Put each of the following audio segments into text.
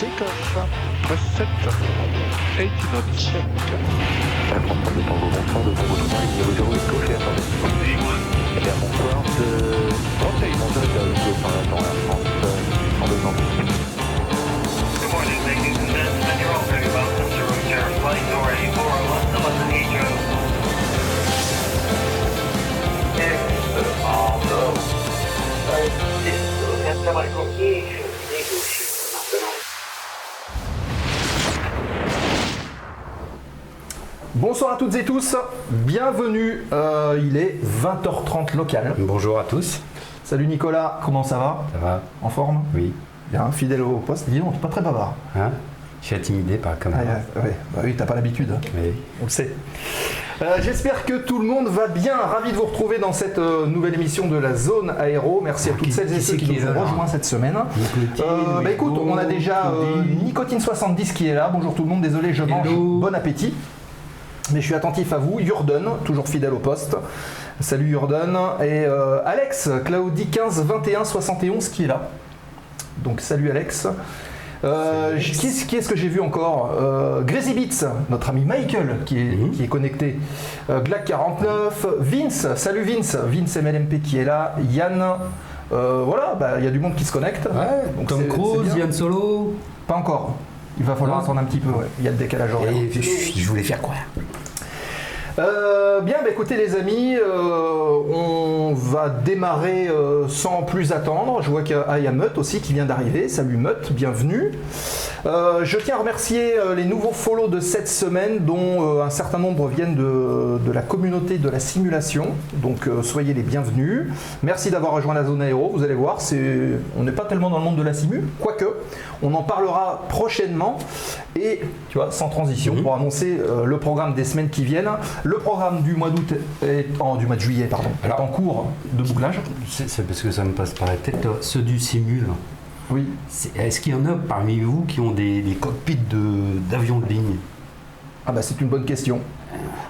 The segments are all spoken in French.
take-off. Press 7. 80 knots check. Air France de Tango, bonsoir, de Tango 3, niveau 0 est gauche et attendez. Eh bien, bonsoir, de... Conseil, bonsoir, de Tango par attend Air France, euh, en deux ans. Good morning, ladies and gentlemen. You're all very welcome to room share flight door A401 to London Heathrow. Sistema Association negotiate Bonsoir à toutes et tous, bienvenue, euh, il est 20h30 local. Bonjour à tous, Salut Nicolas, comment ça va? Ça va En forme? Oui. Bien, fidèle au poste, dis donc, pas très bavard. Hein? Je suis intimidé par la Ah, caméra. ouais, bah oui, t'as pas l'habitude, hein, on le sait. Euh, J'espère que tout le monde va bien, ravi de vous retrouver dans cette euh, nouvelle émission de la zone aéro. Merci à toutes qui- celles et ceux qui qui nous ont rejoints cette semaine. Nicotine, Euh, bah écoute, on a déjà euh, Nicotine. Nicotine70 qui est là. Bonjour tout le monde, désolé, je mange. Hello. Bon appétit. Mais je suis attentif à vous. Jordan, toujours fidèle au poste. Salut Jordan. Et euh, Alex, Claudie 15 21 71 qui est là. Donc salut Alex. Euh, qui est-ce qui est-ce que j'ai vu encore? Euh, Grazy Beats, notre ami Michael qui est, Mhm. qui est connecté. Euh, Glac49, Vince, salut Vince, Vince MLMP qui est là, Yann. Euh, voilà, bah, il y a du monde qui se connecte. Ouais, Donc Tom Cruise. Yann Solo. Pas encore. Il va falloir Non. attendre un petit peu, ouais. il y a le décalage horaire. Et je, je voulais faire quoi? Euh, bien, bah, écoutez les amis, euh, on va démarrer euh, sans plus attendre. Je vois qu'il y a Mutt aussi qui vient d'arriver. Salut Mutt, bienvenue. Euh, je tiens à remercier euh, les nouveaux follow de cette semaine, dont euh, un certain nombre viennent de, de la communauté de la simulation. Donc soyez les bienvenus. Merci d'avoir rejoint la zone aéro. Vous allez voir, c'est, on n'est pas tellement dans le monde de la simu, quoique on en parlera prochainement. Et tu vois, sans transition, Mhm. pour annoncer le programme des semaines qui viennent. Le programme du mois d'août est en, du mois de juillet, pardon, est en cours de bouclage. C'est c'est parce que ça me passe par la tête. Ceux du Simu, là, Oui. est-ce qu'il y en a parmi vous qui ont des, des cockpits de- d'avions de, ligne? Ah bah c'est une bonne question.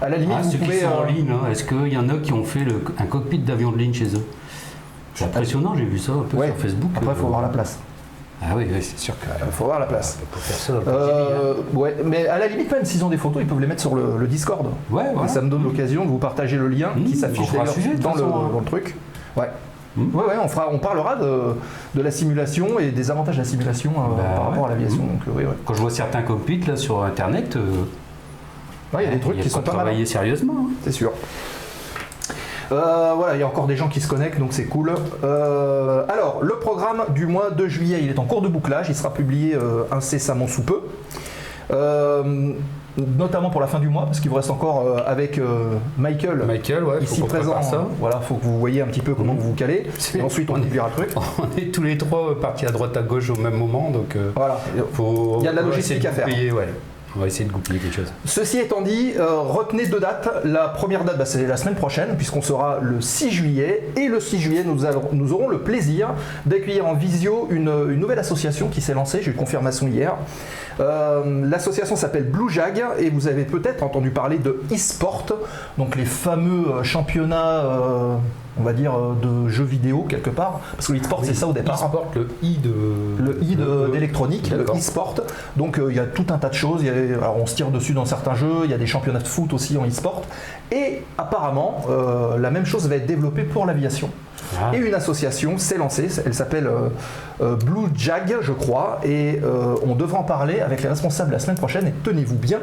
À la limite, Ah, vous Ceux qui en euh, ligne, là, est-ce qu'il y en a qui ont fait le- un cockpit d'avion de ligne chez eux? C'est impressionnant, j'ai vu ça un peu Ouais. sur Facebook. Après, il faut Euh, voir la place. Ah oui, oui, c'est sûr que. Il faut voir la place. Pour faire ça, Euh, ouais, mais à la limite, même s'ils ont des photos, ils peuvent les mettre sur le, le Discord. ouais, Et ça me donne l'occasion de vous partager le lien qui Mmh, s'affiche dans, hein. dans le truc. Ouais. Mmh. Ouais, ouais, on, fera, on parlera de, de la simulation et des avantages de la simulation euh, Bah, par rapport ouais. à l'aviation. Mmh. Euh, oui, ouais. Quand je vois certains cockpits là sur internet, euh, il y a des trucs il y a qui sont pas mal. travailler sérieusement. hein. C'est sûr. Euh, voilà, il y a encore des gens qui se connectent, donc c'est cool. Alors, le programme du mois de juillet, il est en cours de bouclage, il sera publié incessamment sous peu. Euh, notamment pour la fin du mois, parce qu'il vous reste encore euh, avec euh, Michael, Michael, ouais, ici présent. ça. Voilà, faut que vous voyez un petit peu comment Mhm. vous vous calez. Et ensuite, on on est- le truc. On est tous les trois partis à droite à gauche au même moment, donc euh, Voilà. faut. Il y a de la logistique à faire. ouais. On va essayer de goupiller quelque chose. Ceci étant dit, euh, retenez deux dates. La première date, bah, c'est la semaine prochaine, puisqu'on sera le 6 juillet. Et le 6 juillet, nous, aurons le plaisir d'accueillir en visio une, nouvelle association qui s'est lancée. J'ai eu confirmation hier. Euh, L'association s'appelle Blue Jag et vous avez peut-être entendu parler de e-sport, donc les fameux euh, championnats, on va dire, euh, de jeux vidéo quelque part. Parce que l'e-sport, c'est ça au départ. E-sport, le i de. Le i d'électronique, le e-sport. Donc euh, il y a tout un tas de choses. Il y a- alors on se tire dessus dans certains jeux. Il y a des championnats de foot aussi en e-sport. Et apparemment, euh, la même chose va être développée pour l'aviation. Ah. Et une association s'est lancée. Elle s'appelle euh, euh, Blue Jag, je crois. Et euh, on devra en parler avec les responsables la semaine prochaine. Et tenez-vous bien,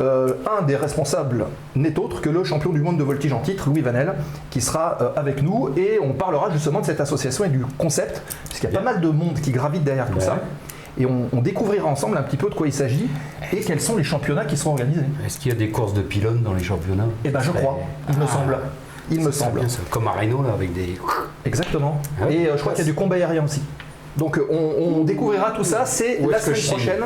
un des responsables n'est autre que le champion du monde de voltige en titre, Louis Vanel, qui sera avec nous. Et on parlera justement de cette association et du concept, puisqu'il y a pas mal de monde qui gravite derrière tout ça. Et on, on découvrira ensemble un petit peu de quoi il s'agit et quels sont les championnats qui seront organisés. Est-ce qu'il y a des courses de pylônes dans les championnats? Eh ben je crois, il me Ah. semble. Il me semble. bien. Comme à Rhino, là, avec des. Exactement. Ah. Et euh, je crois qu'il y a du combat aérien aussi. Donc euh, on, on découvrira tout ça, c'est la semaine prochaine.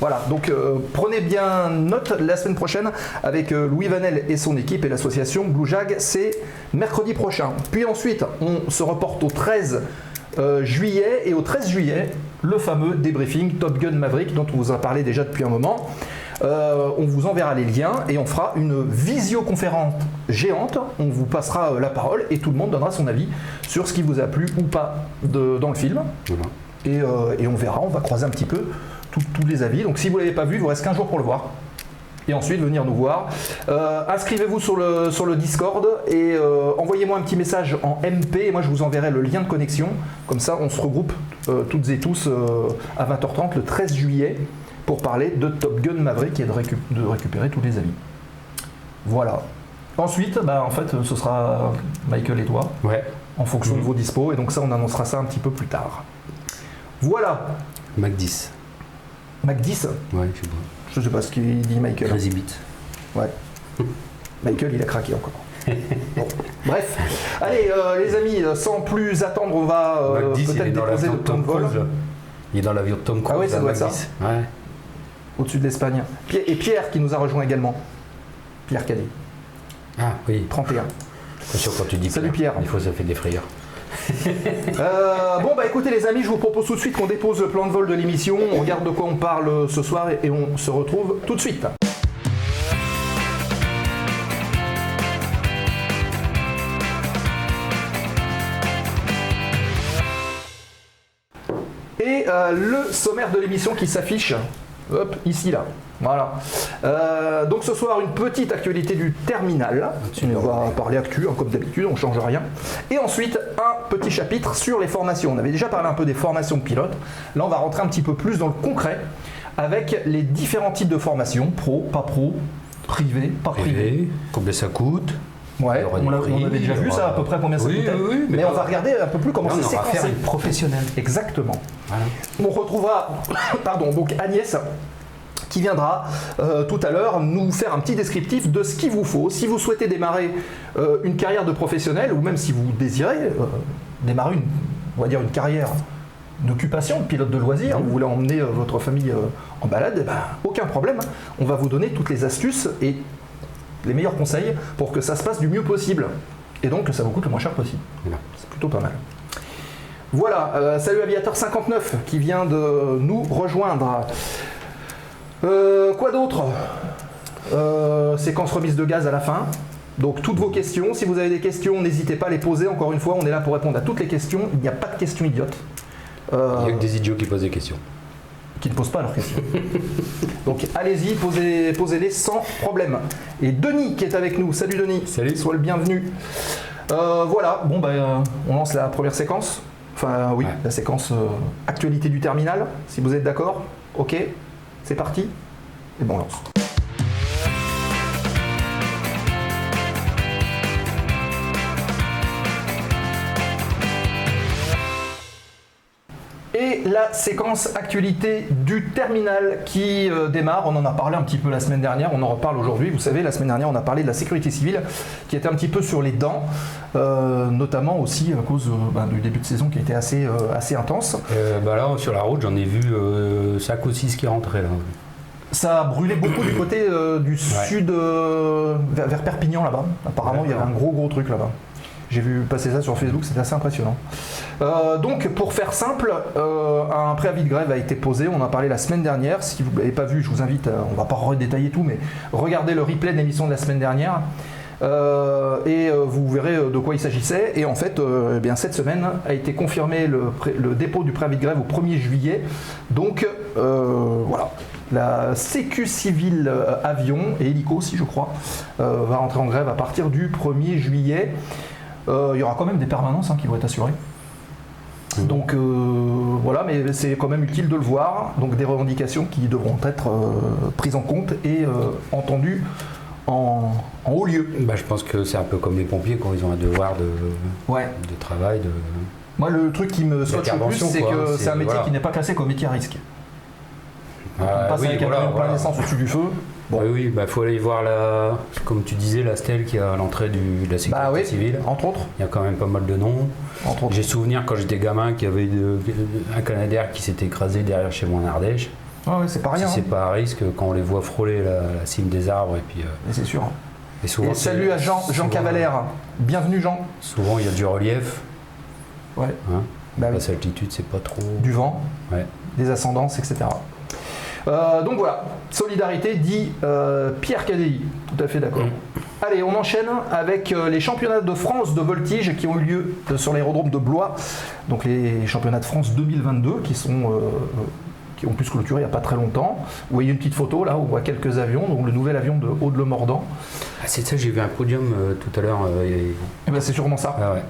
Voilà, donc euh, prenez bien note la semaine prochaine avec euh, Louis Vanel et son équipe et l'association Blue Jag, c'est mercredi prochain. Puis ensuite, on se reporte au 13 euh, juillet et au 13 juillet, le fameux débriefing Top Gun Maverick dont on vous a parlé déjà depuis un moment. Euh, on vous enverra les liens et on fera une visioconférence géante. On vous passera euh, la parole et tout le monde donnera son avis sur ce qui vous a plu ou pas de- dans le film. Voilà. Et, euh, et on verra, on va croiser un petit peu tous les avis. Donc si vous ne l'avez pas vu, il vous reste 15 jours pour le voir. Et ensuite venir nous voir. Euh, Inscrivez-vous sur le, sur le Discord et euh, envoyez-moi un petit message en MP et moi je vous enverrai le lien de connexion. Comme ça on se regroupe euh, toutes et tous à 20h30 le 13 juillet pour parler de Top Gun Maverick et de, de récupérer tous les avis. Voilà. Ensuite, bah, en fait, ce sera Michael et toi Ouais. en fonction de vos dispos et donc ça on annoncera ça un petit peu plus tard. Voilà. Mac 10. Mac 10, Ouais, je sais pas. Je sais pas ce qu'il dit Michael. Crazy Beat. Ouais. Michael, il a craqué encore. Bon. Bref, allez euh, les amis, euh, sans plus attendre, on va euh, Mac 10, il est peut-être déposer le de plan de Tom vol Cruise. Il est dans l'avion de Tom Cruise. Ah ouais, ça doit être ça. 10. Ouais. au-dessus de l'Espagne. Pierre- Et Pierre qui nous a rejoint également. Pierre Cadet, Ah oui, 31. attention quand tu dis Salut, Pierre. Des fois ça fait des frayeurs. Euh, bon bah écoutez les amis, je vous propose tout de suite qu'on dépose le plan de vol de l'émission, on regarde de quoi on parle euh, ce soir et- on se retrouve tout de suite. Et euh, le sommaire de l'émission qui s'affiche, hop, ici là. Voilà. Euh, donc ce soir, une petite actualité du terminal. On va parler actu, hein, comme d'habitude, on ne change rien. Et ensuite, un petit chapitre sur les formations. On avait déjà parlé un peu des formations de pilotes. Là, on va rentrer un petit peu plus dans le concret avec les différents types de formations, pro, pas pro, privé, pas privé. Privé, combien ça coûte Ouais, on, prix, avait déjà vu aura- ça à peu près combien ça Oui, coûtait. oui, mais mais on va regarder un peu plus comment c'est séquencé. une professionnelle. Exactement. Voilà. On retrouvera pardon, donc Agnès qui viendra euh, tout à l'heure nous faire un petit descriptif de ce qu'il vous faut. Si vous souhaitez démarrer euh, une carrière de professionnel ou même si vous désirez euh, démarrer une, on va dire une carrière d'occupation, de pilote de loisirs, vous voulez emmener votre famille en balade, eh ben, aucun problème. On va vous donner toutes les astuces et les meilleurs conseils pour que ça se passe du mieux possible. Et donc que ça vous coûte le moins cher possible. Voilà. C'est plutôt pas mal. Voilà, euh, salut Aviateur 59 qui vient de nous rejoindre. Euh, quoi d'autre? Euh, Séquence remise de gaz à la fin. Donc toutes vos questions, si vous avez des questions, n'hésitez pas à les poser. Encore une fois, on est là pour répondre à toutes les questions. Il n'y a pas de questions idiotes. Il n'y a que des idiots qui posent des questions. Qui ne posent pas leurs questions. Donc allez-y, posez- posez-les sans problème. Et Denis qui est avec nous. Salut Denis. Salut. Sois le bienvenu. Euh, voilà, bon bah euh, on lance la première séquence. Enfin oui, Ouais. la séquence euh, actualité du terminal, si vous êtes d'accord. Ok, c'est parti. Et bon on lance. Et la séquence actualité du terminal qui euh, démarre, on en a parlé un petit peu la semaine dernière, on en reparle aujourd'hui. Vous savez, la semaine dernière, on a parlé de la sécurité civile qui était un petit peu sur les dents, euh, notamment aussi à cause euh, ben, du début de saison qui était assez, assez intense. Bah là, sur la route, j'en ai vu 5 ou 6 qui rentraient là. Ça a brûlé beaucoup du côté du sud, vers, vers Perpignan là-bas. Apparemment, il y avait un gros gros truc là-bas. J'ai vu passer ça sur Facebook, c'était assez impressionnant. Euh, donc, pour faire simple, euh, un préavis de grève a été posé. On en a parlé la semaine dernière. Si vous ne l'avez pas vu, je vous invite, à- on va pas redétailler tout, mais regardez le replay de l'émission de la semaine dernière. Euh, et euh, vous verrez euh, de quoi il s'agissait. Et en fait, euh, eh bien, cette semaine a été confirmé le, dépôt du préavis de grève au 1er juillet. Donc, euh, voilà. La Sécu civile euh, avion et hélico aussi, je crois, euh, va rentrer en grève à partir du 1er juillet. Euh, il y aura quand même des permanences hein, qui vont être assurées. Donc euh, voilà, mais c'est quand même utile de le voir. Donc des revendications qui devront être euh, prises en compte et euh, entendues en, en haut lieu. Bah, je pense que c'est un peu comme les pompiers quand ils ont un devoir de, Ouais. de travail. De... Moi, le truc qui me scotche le plus, c'est que c'est- c'est un métier voilà. qui n'est pas classé comme métier à risque. On Ah, passe oui, avec un voilà, plein voilà. d'essence au-dessus du feu. Bon. Oui, oui, bah faut aller voir la, comme tu disais, la stèle qui est à l'entrée du- de la sécurité Bah oui, civile. entre autres. Il y a quand même pas mal de noms. Entre autres. J'ai souvenir quand j'étais gamin qu'il y avait de- un Canadair qui s'était écrasé derrière chez moi en Ardèche. Ah ouais, c'est pas rien. Si c'est hein. pas à risque, quand on les voit frôler la, la cime des arbres et puis euh, Mais C'est sûr. et souvent Et c'est- salut à Jean, Jean souvent- Cavalère. Bienvenue Jean. Souvent il y a du relief, Ouais. hein. Bah oui. basse altitude c'est pas trop. Du vent. Ouais. des ascendances, etc. Euh, donc voilà, solidarité dit euh, Pierre Cadéi, tout à fait d'accord. Allez, on enchaîne avec euh, les championnats de France de voltige qui ont eu lieu sur l'aérodrome de Blois. Donc les championnats de France 2022 qui sont, qui ont pu se clôturer il n'y a pas très longtemps. Vous voyez une petite photo là, où on voit quelques avions, donc le nouvel avion de Haut-de-le-Mordant. Ah, c'est ça, j'ai vu un podium euh, tout à l'heure. euh, et- Et ben c'est sûrement ça. Ah ouais.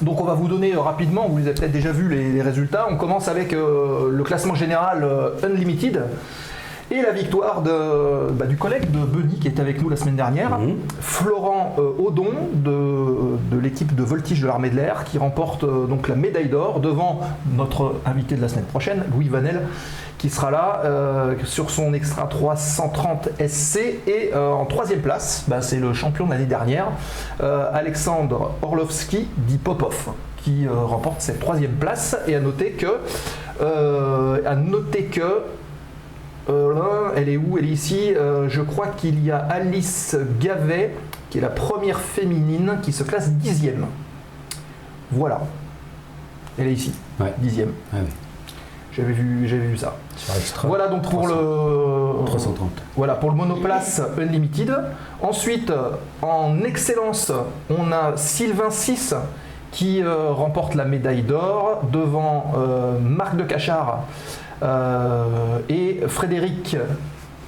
Donc on va vous donner euh, rapidement, vous les avez peut-être déjà vu les, résultats. On commence avec euh, le classement général euh, Unlimited et la victoire de, bah, du collègue de Benny qui était avec nous la semaine dernière, Mhm. Florent euh, Audon de, de l'équipe de voltige de l'armée de l'air qui remporte euh, donc la médaille d'or devant notre invité de la semaine prochaine, Louis Vanel, qui sera là euh, sur son Extra 330 SC et euh, en troisième place, bah, c'est le champion de l'année dernière, Alexandre Orlovski dit Popov qui remporte cette troisième place et à noter que à noter que euh, elle est où? Elle est ici. Euh, je crois qu'il y a Alice Gavet, qui est la première féminine, qui se classe dixième. Voilà. Elle est ici, Ouais. dixième. Ah oui. J'avais vu, j'avais vu ça. Extra. Voilà donc pour 300. le 330. voilà pour le monoplace Unlimited. Ensuite, en excellence, on a Sylvain 6 qui euh, remporte la médaille d'or devant Marc de Cachard et Frédéric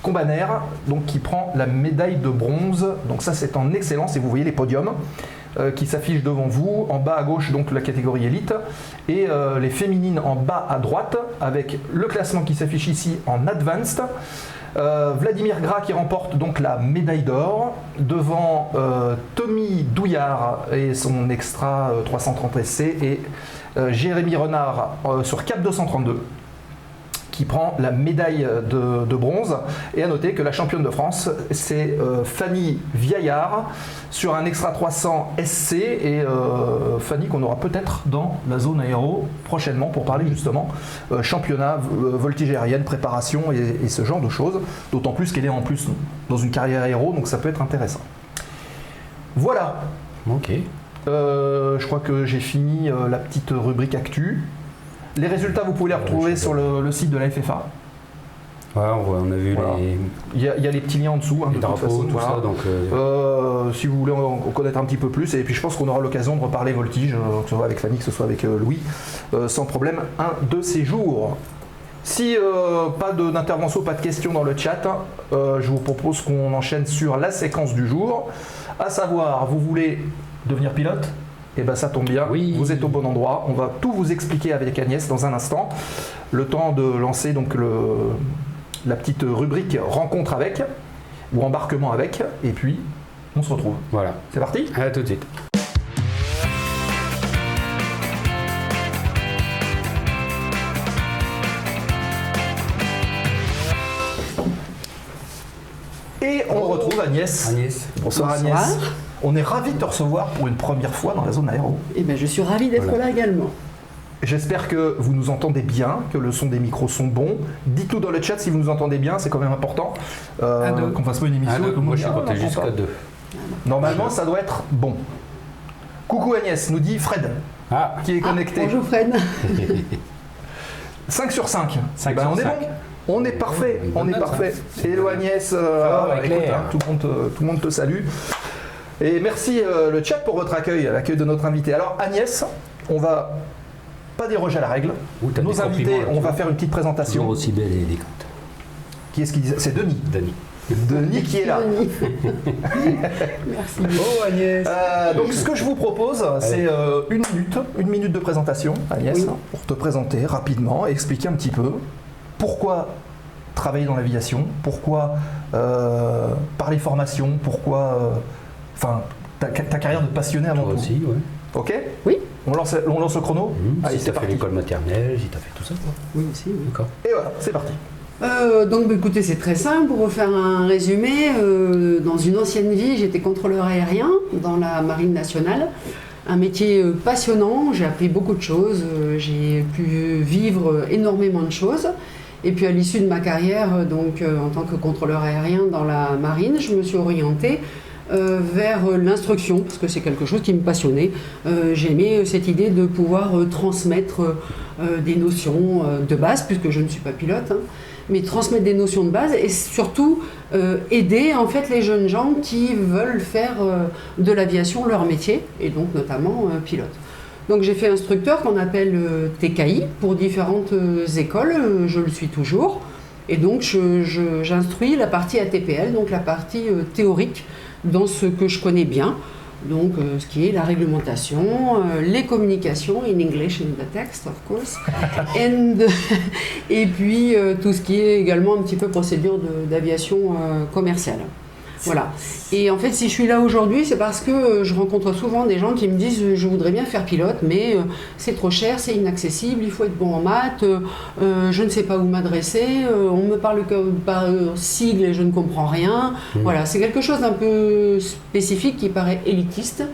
Combaner, donc qui prend la médaille de bronze. Donc ça c'est en excellence et vous voyez les podiums euh, qui s'affichent devant vous. En bas à gauche donc la catégorie élite et euh, les féminines en bas à droite avec le classement qui s'affiche ici en advanced. Euh, Vladimir Gras qui remporte donc la médaille d'or devant euh, Tommy Douillard et son extra euh, 330 SC et euh, Jérémy Renard euh, sur Cap 232 qui prend la médaille de, de bronze. Et à noter que la championne de France, c'est euh, Fanny Viaillard sur un extra 300 SC. Et euh, Fanny qu'on aura peut-être dans la zone aéro prochainement pour parler justement euh, championnat, voltige aérienne, préparation et, et ce genre de choses. D'autant plus qu'elle est en plus dans une carrière aéro, donc ça peut être intéressant. Voilà, Ok. euh, je crois que j'ai fini euh, la petite rubrique actu. Les résultats, vous pouvez les retrouver sur le, le site de la FFA. Ouais, on, voit- on a vu Voilà. les, Il y, a, il y a les petits liens en dessous. hein, les de toute drapeaux, façon, tout voilà. ça. Donc, euh, Euh, si vous voulez en, connaître un petit peu plus, et puis je pense qu'on aura l'occasion de reparler voltige, euh, que ce soit avec Fanny, que ce soit avec Louis, sans problème, un de ces jours. Si pas d'intervention, pas de questions dans le chat, euh, je vous propose qu'on enchaîne sur la séquence du jour. À savoir, vous voulez devenir pilote? Eh bien ça tombe bien, Oui. vous êtes au bon endroit. On va tout vous expliquer avec Agnès dans un instant. Le temps de lancer donc le, la petite rubrique rencontre avec, ou embarquement avec, et puis on se retrouve. voilà. C'est parti? À tout de suite. Et on retrouve Agnès. Agnès. Bonsoir, Bonsoir. Agnès. On est ravis de te recevoir pour une première fois dans la zone aéro. Eh ben, je suis ravie d'être Voilà. là également. J'espère que vous nous entendez bien, que le son des micros sont bons. Dites-nous dans le chat si vous nous entendez bien, c'est quand même important. Euh, À deux. qu'on fasse pas une émission. Ah, le moi, je suis Ah, compté jusqu'à. 2. Normalement, ça doit être bon. Coucou Agnès, nous dit Fred, Ah, qui est connecté. Bonjour Fred. 5 sur 5. 5 Ben, sur on est 5. bon. On est parfait, on est note, parfait. Hello Agnès, euh, écoute, hein, tout, le monde tout le monde te salue. Et merci euh, le chat pour votre accueil, l'accueil de notre invité. Alors Agnès, on va pas déroger à la règle. Ouh, t'as Nos invités, compliments, là, on tu va vois. faire une petite toujours présentation. aussi belle et élégante. Qui est-ce qui disait C'est Denis. Dani. Denis qui est là. Denis. Merci. Oh, Agnès. Euh, donc ce que je vous propose, c'est euh, une minute, une minute de présentation, Agnès, Oui. pour te présenter rapidement et expliquer un petit peu pourquoi travailler dans l'aviation, pourquoi euh, parler formation, pourquoi, euh, enfin, ta, ta carrière de passionné avant Toi tout. aussi, ouais. Ok Oui. On lance, on lance le chrono Mmh, Allez, si c'est fait l'école maternelle, si t'as fait tout ça, quoi. Oui, aussi. oui. D'accord. Et voilà, c'est parti. Euh, donc, bah, écoutez, c'est très simple. Pour vous faire un résumé, euh, dans une ancienne vie, j'étais contrôleur aérien dans la Marine nationale. Un métier euh, passionnant. J'ai appris beaucoup de choses. j'ai pu vivre énormément de choses. Et puis, à l'issue de ma carrière, donc en tant que contrôleur aérien dans la marine, je me suis orientée euh, vers l'instruction parce que c'est quelque chose qui me passionnait. Euh, J'aimais euh, cette idée de pouvoir euh, transmettre des notions de base, puisque je ne suis pas pilote, hein, mais transmettre des notions de base et surtout aider en fait les jeunes gens qui veulent faire de l'aviation leur métier et donc notamment pilote. Donc j'ai fait instructeur qu'on appelle TKI pour différentes écoles, je le suis toujours. Et donc j'instruis la partie ATPL, donc la partie théorique dans ce que je connais bien. Donc euh, ce qui est la réglementation, euh, les communications in English in the text of course, and, et puis euh, tout ce qui est également un petit peu procédure d'aviation commerciale. Voilà. Et en fait, si je suis là aujourd'hui, c'est parce que euh, je rencontre souvent des gens qui me disent je voudrais bien faire pilote, mais euh, c'est trop cher, c'est inaccessible, il faut être bon en maths, euh, je ne sais pas où m'adresser, on me parle que par sigle et je ne comprends rien. Voilà, c'est quelque chose d'un peu spécifique qui paraît élitiste.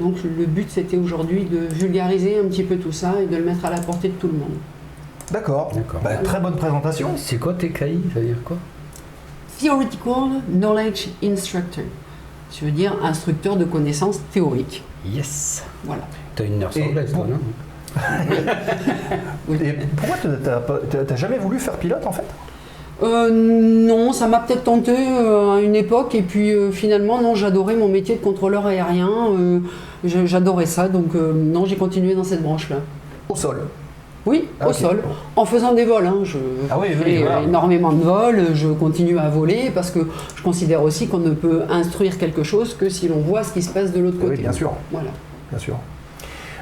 Donc le but c'était aujourd'hui de vulgariser un petit peu tout ça et de le mettre à la portée de tout le monde. D'accord. D'accord. Bah, très bonne présentation. C'est quoi TKI Ça veut dire quoi? Theoretical Knowledge Instructor. Ça veut dire instructeur de connaissances théoriques. Yes Voilà. T'as une nurse anglaise, toi, non Et pourquoi t'as- jamais voulu faire pilote en fait? Euh, non, ça m'a peut-être tenté euh, à une époque et puis euh, finalement non, j'adorais mon métier de contrôleur aérien, euh, je- j'adorais ça donc euh, non, j'ai continué dans cette branche-là. Au sol. Oui, Ah, au sol, en faisant des vols. hein, je Ah oui, oui, fais voilà. euh, énormément de vols, je continue à voler parce que je considère aussi qu'on ne peut instruire quelque chose que si l'on voit ce qui se passe de l'autre Oui, côté. bien sûr. Voilà. Bien sûr.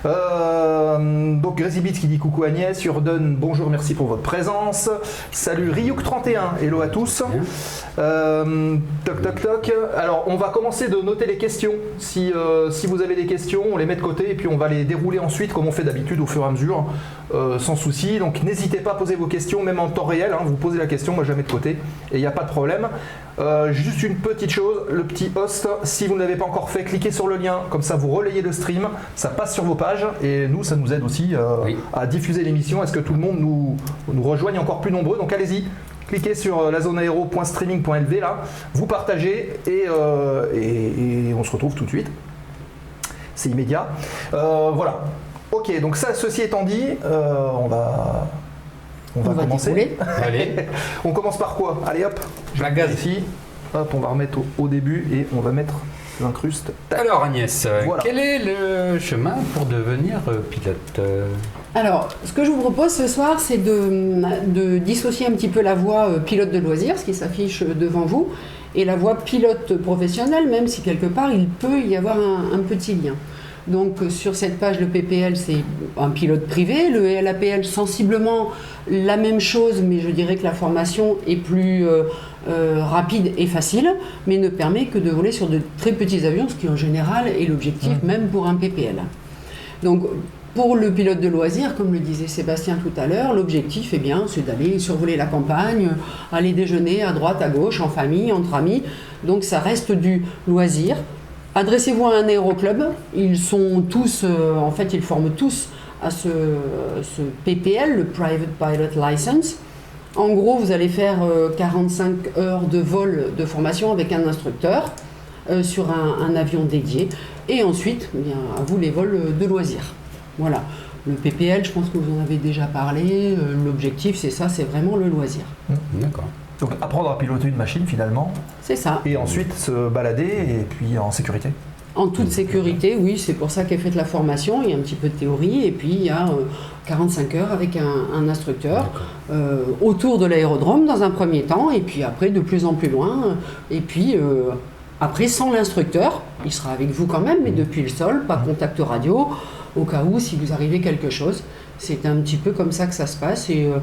Euh, donc Beats qui dit coucou Agnès, Urden, bonjour, merci pour votre présence. Salut Ryuk31, hello à tous. Euh, toc toc toc. Alors on va commencer de noter les questions. Si, euh, si vous avez des questions, on les met de côté et puis on va les dérouler ensuite comme on fait d'habitude au fur et à mesure, sans souci. Donc n'hésitez pas à poser vos questions, même en temps réel. hein. vous posez la question, moi je la mets de côté et il n'y a pas de problème. Euh, juste une petite chose, le petit host, si vous ne l'avez pas encore fait, cliquez sur le lien, comme ça vous relayez le stream, ça passe sur vos pages et nous ça nous aide aussi euh, Oui. à diffuser l'émission, à ce que tout le monde nous, nous rejoigne encore plus nombreux? Donc allez-y, cliquez sur euh, la zone aéro.streaming.lv là, vous partagez et, euh, et- et on se retrouve tout de suite. C'est immédiat. Voilà. Ok, donc ça, ceci étant dit, on va, on va On va commencer. dérouler. Allez, On commence par quoi? Allez hop, je La gaz. ici. Hop, on va remettre au, au début et on va mettre l'incruste. Alors Agnès, euh, Voilà. quel est le chemin pour devenir euh, pilote euh, Alors, ce que je vous propose ce soir, c'est de, de dissocier un petit peu la voie pilote de loisirs, ce qui s'affiche devant vous, et la voie pilote professionnelle, même si quelque part il peut y avoir un, un petit lien. Donc euh, sur cette page, le PPL, c'est un pilote privé, le LAPL, sensiblement la même chose, mais je dirais que la formation est plus euh, euh, rapide et facile, mais ne permet que de voler sur de très petits avions, ce qui en général est l'objectif même pour un PPL. Donc, pour le pilote de loisirs, comme le disait Sébastien tout à l'heure, l'objectif, eh bien, c'est d'aller survoler la campagne, aller déjeuner à droite, à gauche, en famille, entre amis. Donc, ça reste du loisir. Adressez-vous à un aéroclub. Ils sont tous, euh, en fait, ils forment tous à ce, PPL, le Private Pilot License. En gros, vous allez faire euh, 45 heures de vol de formation avec un instructeur euh, sur un, avion dédié. Et ensuite, eh à vous les vols de loisirs. Voilà. Le PPL, je pense que vous en avez déjà parlé. Euh, L'objectif, c'est ça, c'est vraiment le loisir. D'accord. Donc apprendre à piloter une machine finalement, C'est ça. et ensuite se balader et puis en sécurité. En toute sécurité, oui, c'est pour ça qu'est faite la formation. Il y a un petit peu de théorie et puis il y a euh, 45 heures avec un, un instructeur euh, autour de l'aérodrome dans un premier temps et puis après de plus en plus loin. Et puis euh, après, sans l'instructeur, il sera avec vous quand même, mais depuis le sol, pas contact radio, au cas où si vous arrivez quelque chose. C'est un petit peu comme ça que ça se passe. Et euh,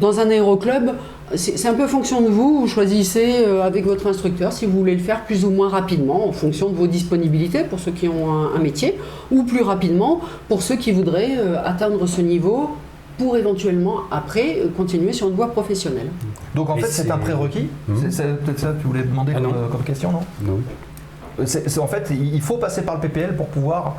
dans un aéroclub, c'est un peu fonction de vous. Vous choisissez euh, avec votre instructeur si vous voulez le faire plus ou moins rapidement en fonction de vos disponibilités pour ceux qui ont un, un métier ou plus rapidement pour ceux qui voudraient euh, atteindre ce niveau pour éventuellement après euh, continuer sur une voie professionnelle. Donc en Et fait c'est un prérequis. Mhm. C'est- peut-être ça que tu voulais demander Ah comme, question, non En fait, il il faut passer par le PPL pour pouvoir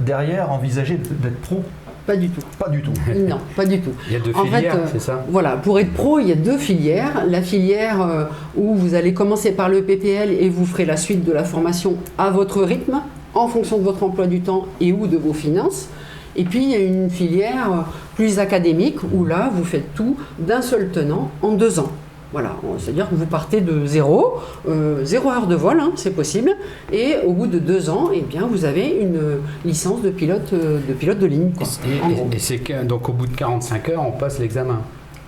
derrière envisager d'être pro. Pas du tout. Pas du tout. Non, pas du tout. Il y a deux En fait, filières, euh, c'est ça? Voilà, pour être pro, il y a deux filières. La filière euh, où vous allez commencer par le PPL et vous ferez la suite de la formation à votre rythme, en fonction de votre emploi du temps et ou de vos finances. Et puis il y a une filière euh, plus académique où là, vous faites tout d'un seul tenant en deux ans. Voilà, c'est-à-dire que vous partez de zéro, euh, zéro heure de vol, hein, c'est possible, et au bout de deux ans, eh bien, vous avez une licence de pilote euh, de, pilote de ligne. quoi. Et, et c'est donc au bout de 45 heures, on passe l'examen.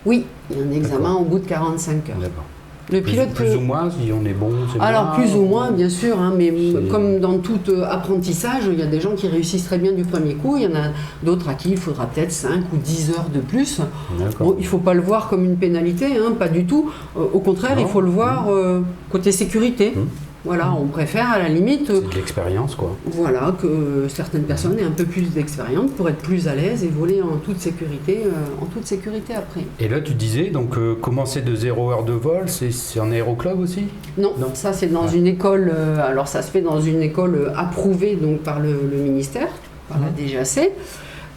Oui, il y a un examen au bout de 45 heures. D'accord. Le Plus, pilote plus ou moins, si on est bon, c'est Alors bien, plus ou moins, bien sûr, hein, mais comme dans tout euh, apprentissage, il y a des gens qui réussissent très bien du premier coup, il y en a d'autres à qui il faudra peut-être 5 ou 10 heures de plus. Bon, il ne faut pas le voir comme une pénalité, hein, pas du tout. Au contraire, Non. il faut le voir euh, côté sécurité. Mmh. Voilà, on préfère à la limite C'est de l'expérience, quoi. voilà, que certaines personnes aient un peu plus d'expérience pour être plus à l'aise et voler en toute sécurité, euh, en toute sécurité après. Et là, tu disais, donc, euh, commencer de 0 heure de vol, c'est en aéroclub aussi? Non, Non. ça c'est dans Ouais. une école, euh, alors ça se fait dans une école approuvée donc par le, le ministère, par la Mhm. DGAC.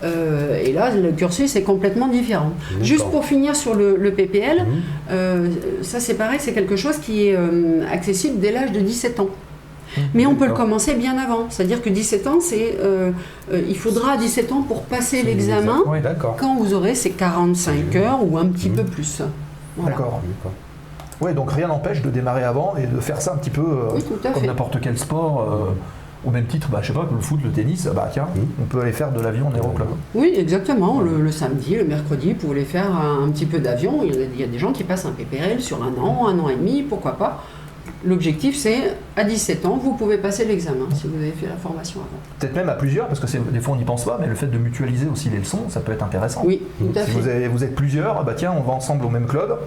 Euh, et là, le cursus est complètement différent. Juste pour finir sur le, le PPL, Mhm. euh, ça c'est pareil, c'est quelque chose qui est euh, accessible dès l'âge de 17 ans. Mais on peut le commencer bien avant. C'est-à-dire que 17 ans, c'est, il faudra 17 ans pour passer l'examen Oui, quand vous aurez ces 45 heures ou un petit Mhm. peu plus. Voilà. D'accord. Ouais, donc rien n'empêche de démarrer avant et de faire ça un petit peu Oui, comme n'importe quel sport. Euh, au même titre, bah, je sais pas, que le foot, le tennis, bah tiens, on peut aller faire de l'avion en aéroclub. Oui, exactement. Le, le samedi, le mercredi, vous voulez faire un, un petit peu d'avion. Il, y a- il y a des gens qui passent un PPL sur un an, un an et demi, pourquoi pas. L'objectif, c'est à 17 ans, vous pouvez passer l'examen si vous avez fait la formation avant. Peut-être même à plusieurs, parce que c'est- des fois on n'y pense pas, mais le fait de mutualiser aussi les leçons, ça peut être intéressant. Oui, tout à Si fait. vous, avez- vous êtes plusieurs, ah bah tiens, on va ensemble au même club.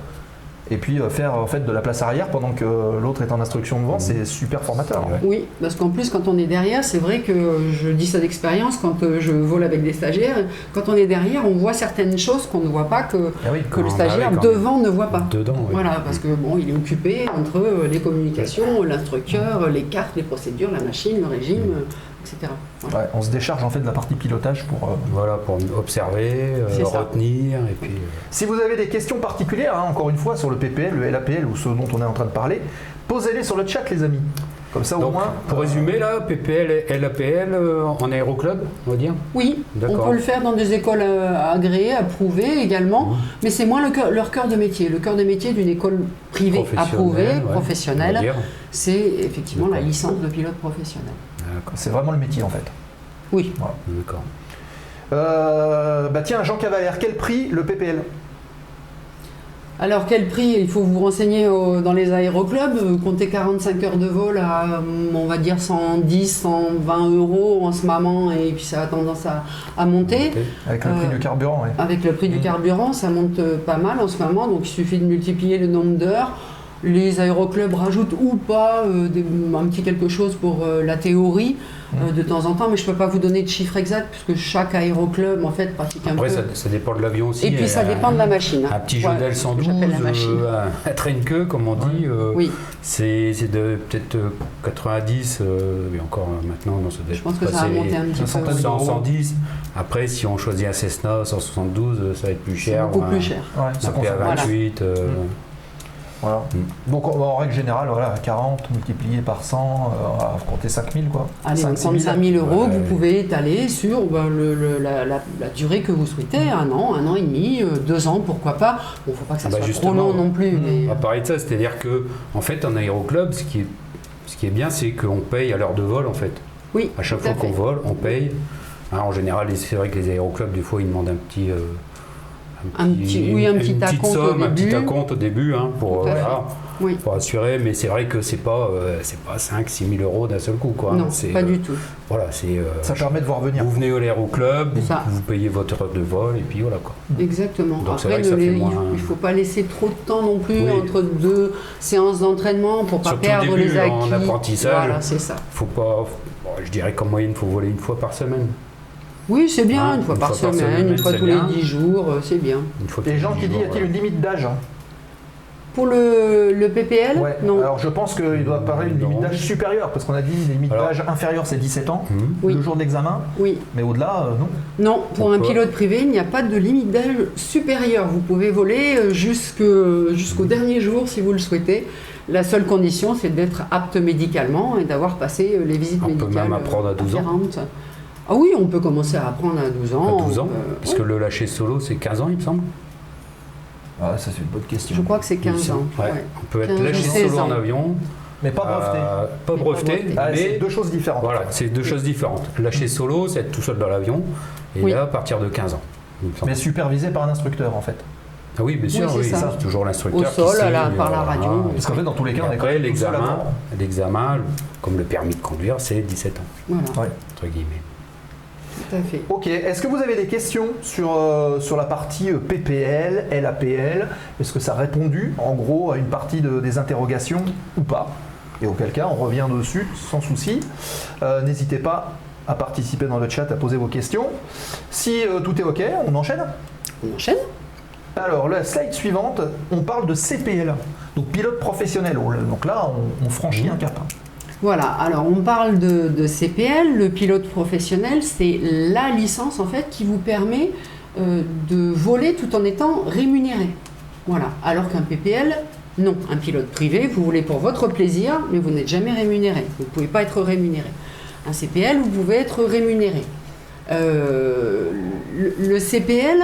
Et puis euh, faire en fait de la place arrière pendant que l'autre est en instruction devant, c'est super formateur. Ouais. Oui, parce qu'en plus, quand on est derrière, c'est vrai que je dis ça d'expérience, quand euh, je vole avec des stagiaires, quand on est derrière, on voit certaines choses qu'on ne voit pas, que, Ah oui, que le Ah, bah stagiaire oui, quand devant ne voit pas. Dedans, oui. Voilà, parce que bon, il est occupé entre euh, les communications, l'instructeur, les cartes, les procédures, la machine, le régime, euh, etc. Voilà. Ouais, on se décharge en fait de la partie pilotage pour. euh, Voilà, pour observer, euh, retenir, et puis... euh, Si vous avez des questions particulières, hein, encore une fois, sur le PPL, le LAPL ou ce dont on est en train de parler, posez-les sur le chat, les amis. Comme ça, au Donc, moins. pour euh, résumer, là, PPL et LAPL euh, en aéroclub, on va dire Oui, on peut le faire dans des écoles euh, agréées, approuvées également, Mmh. mais c'est moins le leur cœur de métier. Le cœur de métier d'une école privée approuvée, ouais, professionnelle, c'est effectivement la licence de pilote professionnel. C'est vraiment le métier en fait. Oui. D'accord. Euh, bah tiens, Jean Cavalère, quel prix le PPL Alors quel prix? Il faut vous renseigner au- dans les aéroclubs, comptez 45 heures de vol à, euh, on va dire, 110, 120 euros en ce moment, et puis ça a tendance à, à monter. Avec le prix Euh, du carburant, ouais. Avec le prix du Mm. carburant, ça monte euh, pas mal en ce moment, donc il suffit de multiplier le nombre d'heures. Les aéroclubs rajoutent ou pas euh, des- un petit quelque chose pour euh, la théorie euh, de temps en temps, mais je ne peux pas vous donner de chiffre exact puisque chaque aéroclub en fait pratique un Après, peu. ça, ça dépend de l'avion aussi. Et puis ça dépend de la machine. Un petit Ouais, Jodel ce que 112, j'appelle la machine. euh, un train queue, comme on dit, euh, Oui, c'est de peut-être euh, 90, euh, mais encore maintenant, non, ça doit je pense que ça a monté un petit peu. d'euros. 100, 110. Après, si on choisit un Cessna 172, euh, ça va être plus cher. beaucoup plus cher. Ouais, Un ça. PA28. euh, Voilà. Mm. Donc en, en règle générale, voilà, 40 multiplié par 100, euh, on va compter 5000 quoi. Allez, 5 on 6 compte 000. 5000 euros Ouais. vous pouvez étaler sur ben, le- le- la, la- la durée que vous souhaitez, un an, un an et demi, euh, deux ans, pourquoi pas. Bon, faut pas que ça Bah, soit trop long non plus. Mm. mais- On va parler de ça, c'est-à-dire que en fait en aéroclub, ce qui est, ce qui est bien, c'est qu'on paye à l'heure de vol en fait. Oui, À chaque à fois qu'on vole, on paye. Hein, en général, c'est vrai que les aéroclubs, des fois, ils demandent un petit. euh, Un petit- oui, un petit une petite acompte au somme, un petit début. acompte au début hein, pour, euh, voilà, Oui. pour assurer, mais c'est vrai que c'est pas, euh, c'est pas 5-6 000 euros d'un seul coup. Quoi. Non, pas euh, du tout. Voilà, c'est. euh, Ça permet de voir venir. vous venez au C'est vous, ça. vous payez votre heure de vol, et puis voilà quoi. Exactement. Donc, Après, vrai que ça ne fait moins- il ne faut pas laisser trop de temps non plus Oui. entre deux séances d'entraînement pour pas Surtout au perdre début, les acquis. en apprentissage. Voilà, c'est ça. Faut pas. bon, je dirais qu'en moyenne, il faut voler une fois par semaine. Oui, c'est bien, Hein, une fois par semaine, semaine, une fois tous bien. les 10 jours, euh, c'est bien. Une fois Et tous Jean les qui dit, jours, y a-t-il une limite d'âge Pour le, le PPL, Ouais. non. Alors je pense qu'il doit parler d'une limite d'âge supérieure, parce qu'on a dit une limite d'âge inférieure c'est 17 ans, Hmm. Oui. le jour de l'examen, Oui. mais au-delà, euh, non. Non, pour un pilote privé, il n'y a pas de limite d'âge supérieure. Vous pouvez voler euh, jusqu'au dernier jour si vous le souhaitez. La seule condition, c'est d'être apte médicalement et d'avoir passé les visites On peut médicales. même apprendre à 12 ans. afférentes. Ah oui, on peut commencer à apprendre à 12 ans. À 12 ans Parce que le lâcher solo, c'est 15 ans, il me semble. Ah, ça c'est une bonne question. Je crois que c'est 15 ans. Ouais. ouais. On peut être 15 lâché ou 16 solo en avion. Mais pas breveté. euh, pas pas breveté, breveté. Ah, mais deux choses différentes. voilà, c'est deux choses différentes. Lâcher solo, c'est être tout seul dans l'avion. Et Oui. là, à partir de 15 ans. Mais supervisé par un instructeur en fait. Ah oui, bien sûr, Oui, c'est ça. c'est toujours l'instructeur. Au qui sol, sait, la- euh, par la radio. voilà. Parce qu'en fait, dans tous les cas, Et on est quand après, l'examen, l'examen, comme le permis de conduire, c'est 17 ans, Voilà, Ouais. entre guillemets. Tout à fait. Ok, est-ce que vous avez des questions sur, euh, sur la partie euh, PPL, LAPL Est-ce que ça a répondu en gros à une partie de- des interrogations ou pas? Et auquel cas, on revient dessus sans souci. Euh, N'hésitez pas à participer dans le chat, à poser vos questions. Si euh, tout est ok, on enchaîne? On enchaîne Alors, la slide suivante, on parle de CPL, donc pilote professionnel. On- Donc là, on, on franchit un cap. Voilà, alors on parle de, CPL, le pilote professionnel, c'est la licence en fait qui vous permet euh, de voler tout en étant rémunéré. Voilà, alors qu'un PPL, non. Un pilote privé, vous voulez pour votre plaisir, mais vous n'êtes jamais rémunéré. Vous ne pouvez pas être rémunéré. Un CPL, vous pouvez être rémunéré. Euh, le, CPL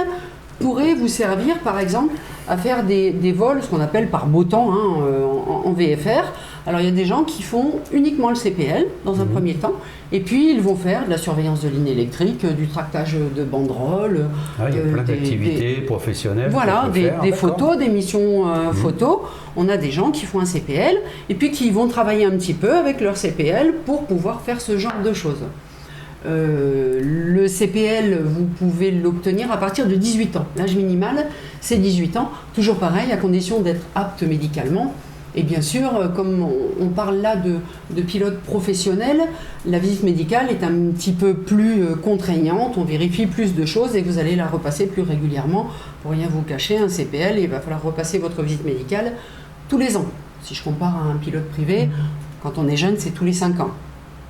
pourrait vous servir par exemple à faire des, vols, ce qu'on appelle par beau temps hein, en VFR. Alors il y a des gens qui font uniquement le CPL dans un Mhm. premier temps, et puis ils vont faire de la surveillance de ligne électrique, euh, du tractage de banderoles, Ah, il y a euh, plein des- d'activités professionnelles. voilà, des, faire. des D'accord. photos, des missions euh, Mhm. photos. On a des gens qui font un CPL et puis qui vont travailler un petit peu avec leur CPL pour pouvoir faire ce genre de choses. Euh, le CPL, vous pouvez l'obtenir à partir de 18 ans. L'âge minimal, c'est 18 ans. Toujours pareil, à condition d'être apte médicalement. Et bien sûr, euh, comme on, on parle là de, de pilote professionnel, la visite médicale est un petit peu plus euh, contraignante. On vérifie plus de choses et vous allez la repasser plus régulièrement. Pour rien vous cacher, un CPL, il va falloir repasser votre visite médicale tous les ans. Si je compare à un pilote privé, quand on est jeune, c'est tous les 5 ans.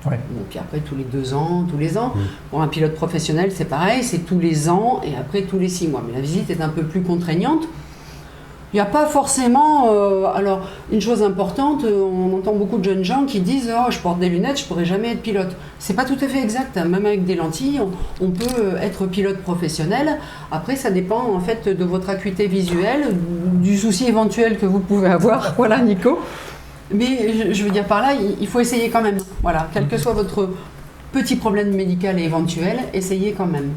Ouais. Bon, puis après, tous les 2 ans, tous les ans. Mm. Pour un pilote professionnel, c'est pareil, c'est tous les ans et après tous les 6 mois. Mais la visite est un peu plus contraignante. Il n'y a pas forcément. euh, alors, une chose importante, euh, on entend beaucoup de jeunes gens qui disent Oh, je porte des lunettes, je pourrais jamais être pilote. C'est pas tout à fait exact. hein. Même avec des lentilles, on, peut euh, être pilote professionnel. Après, ça dépend en fait de votre acuité visuelle, du souci éventuel que vous pouvez avoir. voilà, Nico. Mais je, veux dire par là, il, faut essayer quand même. Voilà, quel que soit votre petit problème médical éventuel, essayez quand même.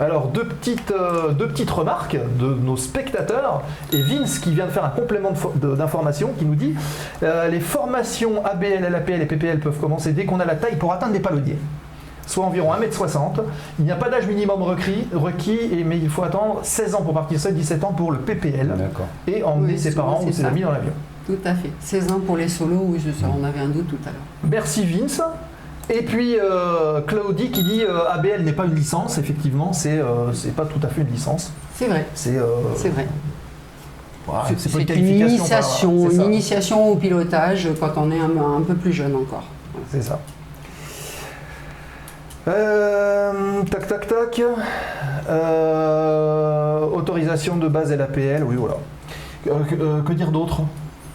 Alors, deux petites, euh, deux petites remarques de nos spectateurs. Et Vince qui vient de faire un complément d'information qui nous dit euh, les formations ABL, LAPL et PPL peuvent commencer dès qu'on a la taille pour atteindre des palonniers. Soit environ 1m60. Il n'y a pas d'âge minimum requis, requis et, mais il faut attendre 16 ans pour partir, 17 ans pour le PPL. Et emmener Oui, ses parents ou ses ça. amis dans l'avion. Tout à fait. 16 ans pour les solos, oui, c'est ça, on avait un doute tout à l'heure. Merci Vince. Et puis euh, Claudie qui dit euh, ABL n'est pas une licence, effectivement, c'est euh, c'est pas tout à fait une licence. C'est vrai, C'est euh, c'est vrai. voilà, C'est pas c'est une qualification, initiation, voilà, c'est une initiation au pilotage quand on est un, un peu plus jeune encore. C'est ça. Euh, tac, tac, tac. Euh, autorisation de base LAPL, oui, voilà. Euh, que, euh, que dire d'autre?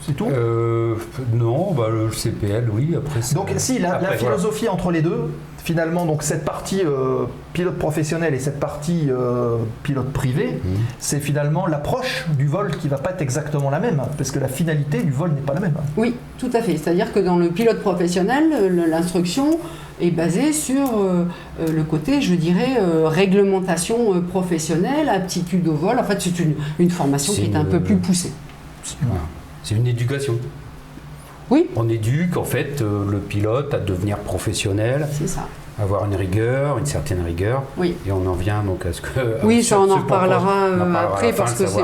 C'est tout? Euh, non, bah, le CPL, oui. Après, c'est- Donc, si, la, la après, voilà. philosophie entre les deux, finalement, donc cette partie euh, pilote professionnel et cette partie euh, pilote privé, Mhm. c'est finalement l'approche du vol qui va pas être exactement la même, parce que la finalité du vol n'est pas la même. Oui, tout à fait. C'est-à-dire que dans le pilote professionnel, l'instruction est basée sur euh, le côté, je dirais, euh, réglementation professionnelle, aptitude au vol. En fait, c'est une, une formation qui est un peu plus poussée. Voilà. C'est une éducation. Oui. On éduque en fait euh, le pilote à devenir professionnel, C'est ça. avoir une rigueur, une certaine rigueur. Oui. Et on en vient donc à ce que. Oui, ça on en reparlera euh, après parce que c'est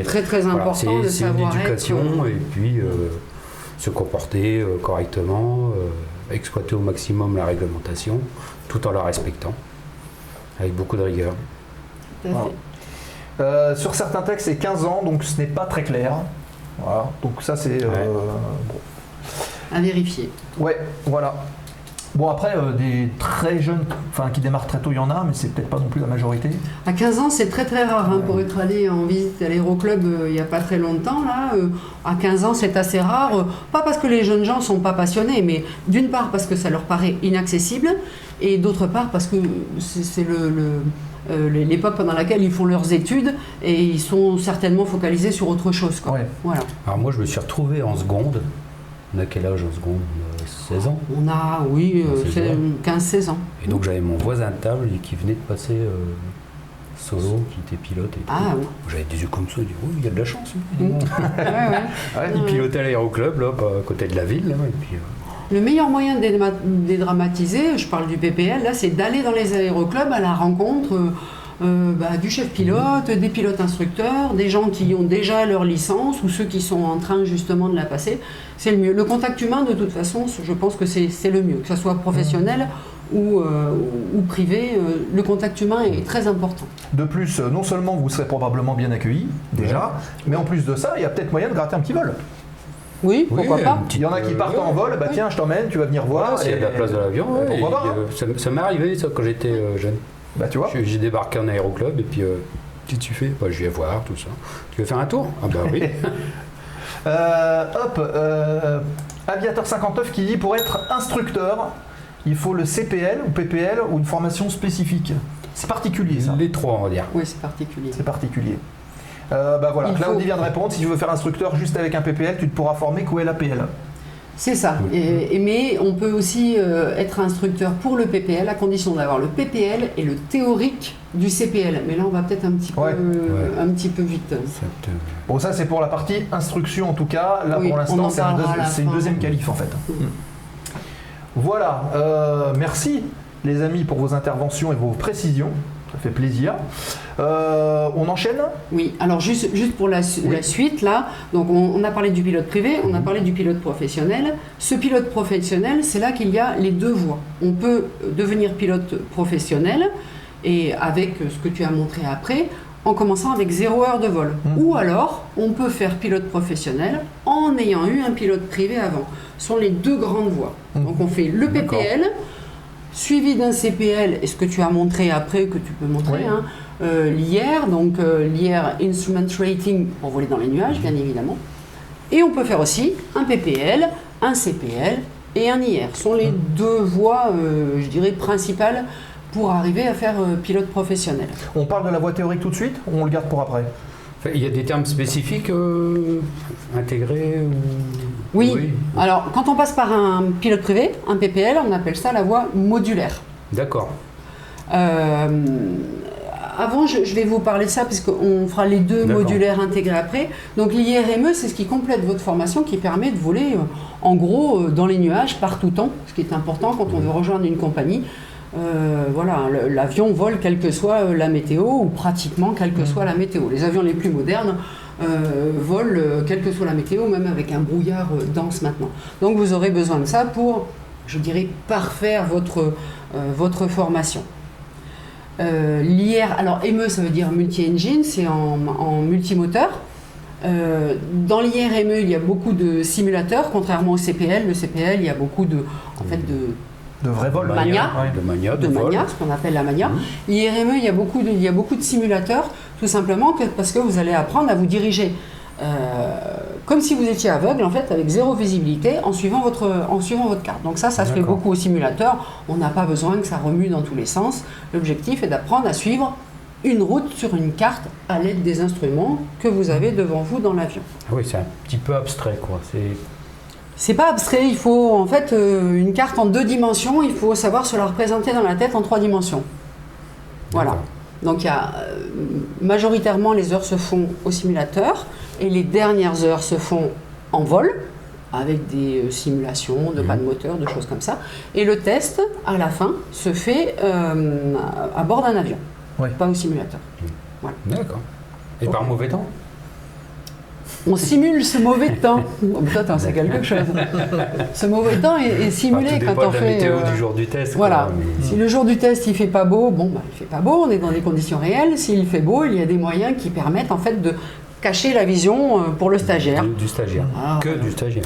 hein, très très important de C'est une savoir éducation être. et puis euh, se comporter euh, correctement, euh, exploiter au maximum la réglementation tout en la respectant, avec beaucoup de rigueur. Tout à fait. Voilà. Euh, sur certains textes, c'est 15 ans, donc ce n'est pas très clair. Voilà, donc ça c'est... euh, Ouais. bon. À vérifier. Ouais, voilà. Bon après, euh, des très jeunes, enfin qui démarrent très tôt, il y en a, mais c'est peut-être pas non plus la majorité. À 15 ans, c'est très très rare hein, pour être allé en visite à l'aéroclub euh, il n'y a pas très longtemps. Là, euh, à 15 ans, c'est assez rare. euh, pas parce que les jeunes gens sont pas passionnés, mais d'une part parce que ça leur paraît inaccessible, et d'autre part parce que c'est c'est le, le- euh, l'époque pendant laquelle ils font leurs études et ils sont certainement focalisés sur autre chose. Quoi. Ouais. Voilà. Alors moi, je me suis retrouvé en seconde. On a quel âge en seconde? Euh, 16 ans? On a, oui, euh, C'est c'est jeune. 15-16 ans. Et donc j'avais mon voisin de table qui venait de passer euh, solo, qui était pilote et tout. Ah oui. J'avais des yeux comme ça, je dis, oui, il y a de la chance. lui. Mm. Ouais, ouais. Il pilotait à l'aéroclub, là, à côté de la ville. Là, et puis, euh, Le meilleur moyen de dédra- dédramatiser, je parle du PPL, là, c'est d'aller dans les aéroclubs à la rencontre euh, euh, bah, du chef pilote, des pilotes instructeurs, des gens qui ont déjà leur licence ou ceux qui sont en train justement de la passer. C'est le mieux. Le contact humain, de toute façon, je pense que c'est le mieux, que ce soit professionnel ou, euh, ou- privé. euh, le contact humain est très important. De plus, non seulement vous serez probablement bien accueillis, déjà, mais en plus de ça, il y a peut-être moyen de gratter un petit vol. Oui, pourquoi oui, pas Il y en a qui euh, partent en vol, bah tiens, je t'emmène, tu vas venir voir. S'il y a de la place de l'avion, Bah, ouais, pourquoi pas, euh, ça, ça m'est arrivé ça quand j'étais euh, jeune. Bah tu vois. J'ai- débarqué en aéroclub et puis euh, qu'est-ce que tu fais? Bah, Je viens voir tout ça. Tu veux faire un tour? Ah bah oui. Euh, hop, euh, Aviateur 59 qui dit pour être instructeur, il faut le CPL ou PPL ou une formation spécifique. C'est particulier ça. Les trois, on va dire. Oui, c'est particulier. C'est particulier. Euh, bah voilà, Il Claudie faut- vient de répondre. Si tu veux faire instructeur juste avec un PPL, tu ne pourras former qu'au LAPL. C'est ça. Et, et- mais on peut aussi euh, être instructeur pour le PPL à condition d'avoir le PPL et le théorique du CPL. Mais là, on va peut-être un petit peu, Ouais. Ouais. un petit peu vite. Te- Bon, ça c'est pour la partie instruction en tout cas. Là Oui, pour on l'instant, c'est un une deuxième qualif en fait. Voilà, euh, merci les amis pour vos interventions et vos précisions. Ça fait plaisir. Euh, on enchaîne? Oui, alors juste, juste pour la, su- Oui. la suite, là, donc on, on a parlé du pilote privé, on a parlé du pilote professionnel. Ce pilote professionnel, c'est là qu'il y a les deux voies. On peut euh, devenir pilote professionnel et avec euh, ce que tu as montré après, en commençant avec zéro heure de vol. Mhm. Ou alors, on peut faire pilote professionnel en ayant eu un pilote privé avant. Ce sont les deux grandes voies. Mhm. Donc on fait le. PPL, suivi d'un CPL, et ce que tu as montré après, que tu peux montrer, Oui. hein, euh, l'IR, donc euh, l'IR Instrument Rating pour voler dans les nuages, bien évidemment. Et on peut faire aussi un PPL, un CPL et un IR. Ce sont les Mm. deux voies, euh, je dirais, principales pour arriver à faire pilote professionnel. On parle de la voie théorique tout de suite ou on le garde pour après? Il y a des termes spécifiques euh, intégrés ou... Oui. Alors, quand on passe par un pilote privé, un PPL, on appelle ça la voie modulaire. D'accord. Euh, avant, je, je vais vous parler de ça parce qu'on fera les deux modulaires intégrés après. Donc l'IRME, c'est ce qui complète votre formation, qui permet de voler euh, en gros dans les nuages par tout temps, ce qui est important quand on veut rejoindre une compagnie. Euh, voilà, l'avion vole quelle que soit euh, la météo ou pratiquement quelle que soit la météo. Les avions les plus modernes euh, volent quelle que soit la météo, même avec un brouillard dense maintenant. Donc vous aurez besoin de ça pour, je dirais, parfaire votre, votre formation. L'IR, alors ME ça veut dire multi-engine, c'est en, en multimoteur. Dans l'IRME, il y a beaucoup de simulateurs, contrairement au CPL. Le CPL, il y a beaucoup de, en fait, de, De vrai vol Mania. Ouais. De mania, de, de vol. mania, ce qu'on appelle la mania. Mhm. L'IRME, il y, a beaucoup de, il y a beaucoup de simulateurs, tout simplement que- parce que vous allez apprendre à vous diriger euh, comme si vous étiez aveugle, en fait, avec zéro visibilité, en suivant votre, en suivant votre carte. Donc ça, ça se fait beaucoup au simulateur. On n'a pas besoin que ça remue dans tous les sens. L'objectif est d'apprendre à suivre une route sur une carte à l'aide des instruments que vous avez devant vous dans l'avion. Ah oui, c'est un petit peu abstrait, quoi. C'est... C'est pas abstrait, il faut en fait euh, une carte en deux dimensions, il faut savoir se la représenter dans la tête en trois dimensions. Voilà. Donc il y a euh, majoritairement les heures se font au simulateur et les dernières heures se font en vol avec des euh, simulations de Mhm. pas de moteur, de choses comme ça. Et le test à la fin se fait à bord d'un avion, Ouais. pas au simulateur. D'accord. Et par mauvais temps? On simule ce mauvais temps. Oh, putain, sais quelque chose. Ce mauvais temps est, est simulé Enfin, tout quand on de la fait. météo euh, du jour du test. Voilà. quoi, mais- Si le jour du test il fait pas beau, bon bah il fait pas beau, on est dans des conditions réelles. S'il fait beau, il y a des moyens qui permettent en fait de cacher la vision euh, pour le stagiaire. Du, du stagiaire. Ah, que du stagiaire.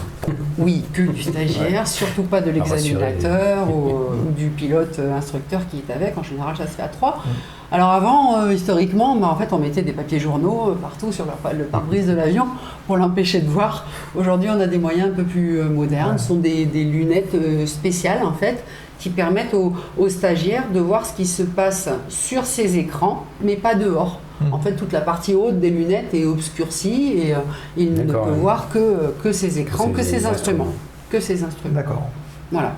Oui, que du stagiaire, surtout pas de l'examinateur ou, ou du pilote euh, instructeur qui est avec. En général, ça se fait à trois. Alors avant, euh, historiquement, bah, en fait, on mettait des papiers journaux euh, partout sur le, le pare-brise de l'avion pour l'empêcher de voir. Aujourd'hui, on a des moyens un peu plus euh, modernes. Ce sont des, des lunettes spéciales en fait qui permettent aux, aux stagiaires de voir ce qui se passe sur ces écrans, mais pas dehors. Hmm. En fait, toute la partie haute des lunettes est obscurcie et euh, il ne peut oui. voir que, que ces écrans, que ces instruments. Que ces instruments. D'accord. Voilà.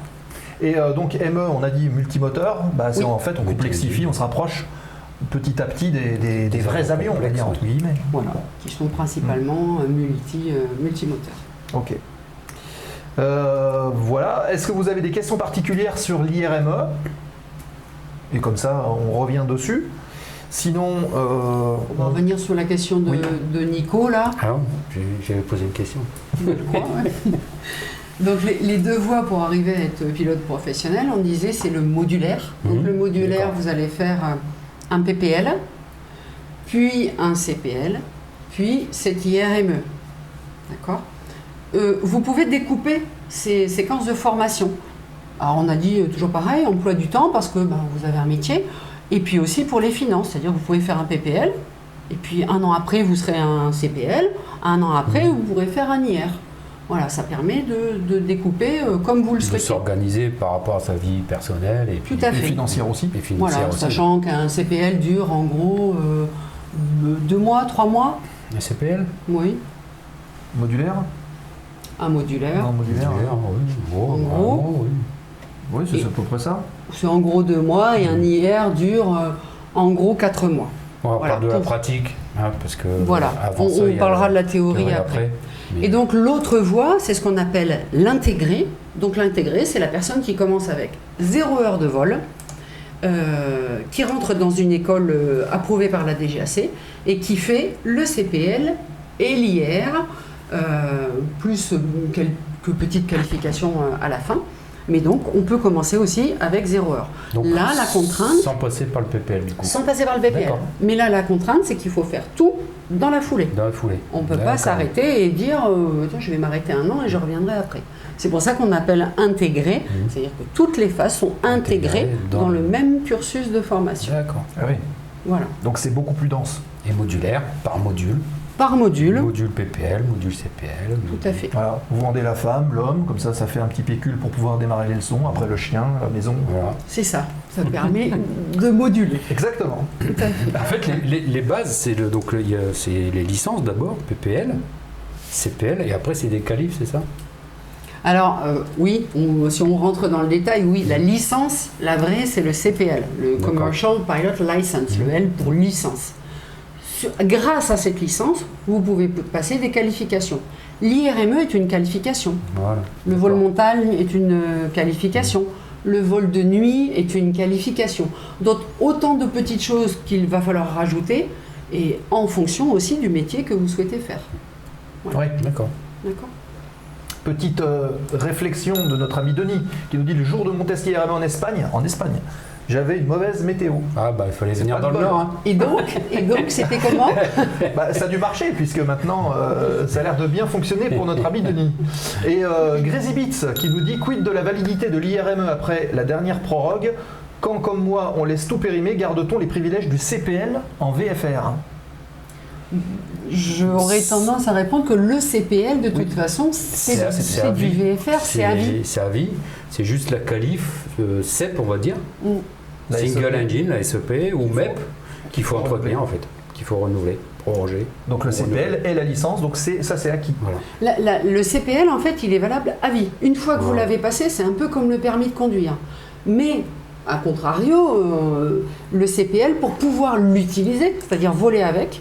Et euh, donc ME, on a dit multimoteur, bah, c'est Oui. en fait on complexifie, on se rapproche petit à petit des, des- des vrais avions, on va dire entre guillemets. Voilà. Qui sont principalement euh, multi, euh, multimoteurs. Ok. Euh, voilà. Est-ce que vous avez des questions particulières sur l'IRME Et comme ça, on revient dessus. Sinon, euh, On va revenir sur la question de, Oui. de Nico là. Ah j'avais posé une question. je crois, ouais. Donc les, les deux voies pour arriver à être pilote professionnel, on disait c'est le modulaire. Donc Mhm, le modulaire, vous allez faire un PPL, puis un CPL, puis cet IRME. D'accord? Euh, Vous pouvez découper ces séquences de formation. Alors on a dit euh, toujours pareil, emploi du temps parce que ben, vous avez un métier, et puis aussi pour les finances, c'est-à-dire vous pouvez faire un PPL, et puis un an après vous serez un CPL, un an après vous pourrez faire un IR. Voilà, ça permet de, de découper euh, comme vous le De souhaitez. s'organiser par rapport à sa vie personnelle et puis Tout à et fait. financière aussi. et financière Voilà, aussi. sachant qu'un CPL dure en gros euh, deux mois, trois mois, Un CPL oui, Modulaire un modulaire. Non, modulaire. Modulaire, oui. Oh, En gros. oui. Oui, c'est à peu près ça. C'est en gros deux mois et un IR dure euh, en gros quatre mois. On va Voilà, parler de la pratique, hein, parce que Voilà, avant on, ça, parlera la de la théorie, après. Et donc l'autre voie, c'est ce qu'on appelle l'intégré. Donc l'intégré, c'est la personne qui commence avec zéro heure de vol, euh, qui rentre dans une école euh, approuvée par la DGAC et qui fait le CPL et l'IR, euh, plus quelques petites qualifications à la fin. Mais donc on peut commencer aussi avec zéro heure. donc, là, la contrainte- Sans passer par le PPL, du coup. Sans passer par le BPL. D'accord. Mais là, la contrainte, c'est qu'il faut faire tout dans la foulée. Dans la foulée. On ne peut pas s'arrêter et dire euh, Tiens, je vais m'arrêter un an et je reviendrai après. C'est pour ça qu'on appelle intégré, Mhm. c'est-à-dire que toutes les phases sont intégrées Intégrées dans, le- même cursus de formation. D'accord. Ah oui. Voilà. Donc c'est beaucoup plus dense. Et modulaire, par module. Par module, Module PPL, module CPL. tout à fait. Voilà. Vous vendez la femme, l'homme, comme ça, ça fait un petit pécule pour pouvoir démarrer les leçons. Après le chien, la maison. Voilà. C'est ça. Ça permet de moduler. Exactement. Tout à fait. En fait, les, les- les bases, c'est le, donc le- c'est les licences d'abord, PPL, CPL, et après c'est des qualifs, c'est ça? Alors, euh, oui, on- si on rentre dans le détail, oui, la licence, la vraie, c'est le CPL, le D'accord. Commercial Pilot License, le L pour licence. Sur- grâce à cette licence, vous pouvez passer des qualifications. L'IRME est une qualification. Voilà. Le vol montagne est une euh, qualification. Le vol de nuit est une qualification. Donc, autant de petites choses qu'il va falloir rajouter, et en fonction aussi du métier que vous souhaitez faire. Oui. D'accord. D'accord Petite euh, réflexion de notre ami Denis qui nous dit le jour de mon test en Espagne, en Espagne, j'avais une mauvaise météo. Ah bah il fallait venir pas dans le bol. nord. Hein. Et donc, et donc c'était comment Bah, ça a dû marcher puisque maintenant euh, ça a l'air de bien fonctionner pour notre ami Denis. Et euh, Grazy Beats qui nous dit quid de la validité de l'IRME après la dernière prorogue? Quand comme moi on laisse tout périmer, garde-t-on les privilèges du CPL en VFR J'aurais tendance à répondre que le CPL, de toute façon, c'est du vie. VFR, c'est à vie. C'est à vie. C'est juste la qualif euh, CEP, on va dire. Mm. La Single SEP. Engine, la SEP ou MEP, qu'il faut entretenir en fait, qu'il faut renouveler, proroger. Donc le CPL et la licence, donc c'est ça c'est acquis. Voilà. La- la- le CPL, en fait, il est valable à vie. Une fois que vous l'avez passé, c'est un peu comme le permis de conduire. Mais, à contrario, euh, le CPL, pour pouvoir l'utiliser, c'est-à-dire voler avec,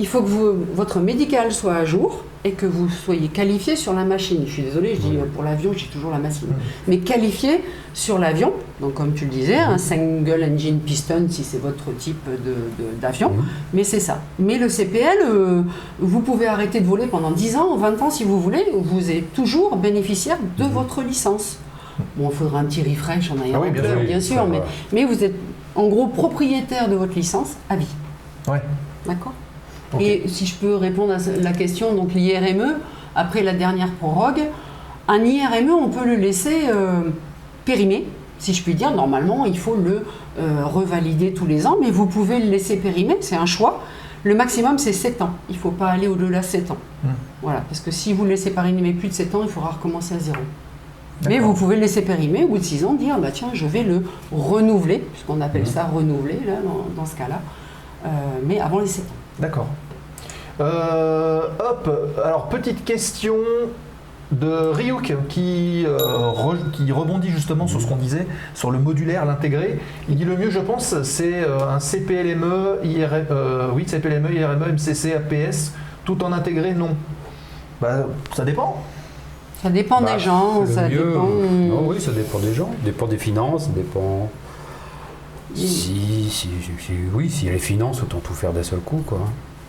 il faut que vous- votre médical soit à jour et que vous soyez qualifié sur la machine. Je suis désolée, je dis pour l'avion, j'ai toujours la machine. Mais qualifié sur l'avion, donc comme tu le disais, un single engine piston si c'est votre type de- de- d'avion, mais c'est ça. Mais le CPL, euh, vous pouvez arrêter de voler pendant 10 ans, 20 ans si vous voulez, vous êtes toujours bénéficiaire de votre licence. Bon, il faudra un petit refresh en ayant Ah oui, bien sûr, bien mais vous êtes en gros propriétaire de votre licence à vie. Ouais. D'accord? Et si je peux répondre à la question, donc l'IRME, après la dernière prorogue, un IRME, on peut le laisser euh, périmer, si je puis dire. Normalement, il faut le euh, revalider tous les ans, mais vous pouvez le laisser périmer, c'est un choix. Le maximum, c'est 7 ans. Il ne faut pas aller au-delà de 7 ans. Hmm. Voilà, parce que si vous le laissez périmer plus de 7 ans, il faudra recommencer à zéro. Mais vous pouvez le laisser périmer au bout de 6 ans, dire bah tiens, je vais le renouveler, puisqu'on appelle ça renouveler là, dans, dans ce cas-là, Euh, mais avant les 7 ans. D'accord. Euh, hop, alors petite question de Ryuk qui, euh, re- qui rebondit justement sur ce qu'on disait, sur le modulaire, l'intégré. Il dit le mieux, je pense, c'est euh, un CPLME, IRM, euh, oui, CPLME, IRME, MCC, APS, tout en intégré, non. Bah, ça dépend. Ça dépend Bah, des gens, le ça mieux, dépend. non, oui, ça dépend des gens, ça dépend des finances, ça dépend. Si, si, si- si- oui, s'il y a les finances, autant tout faire d'un seul coup, quoi.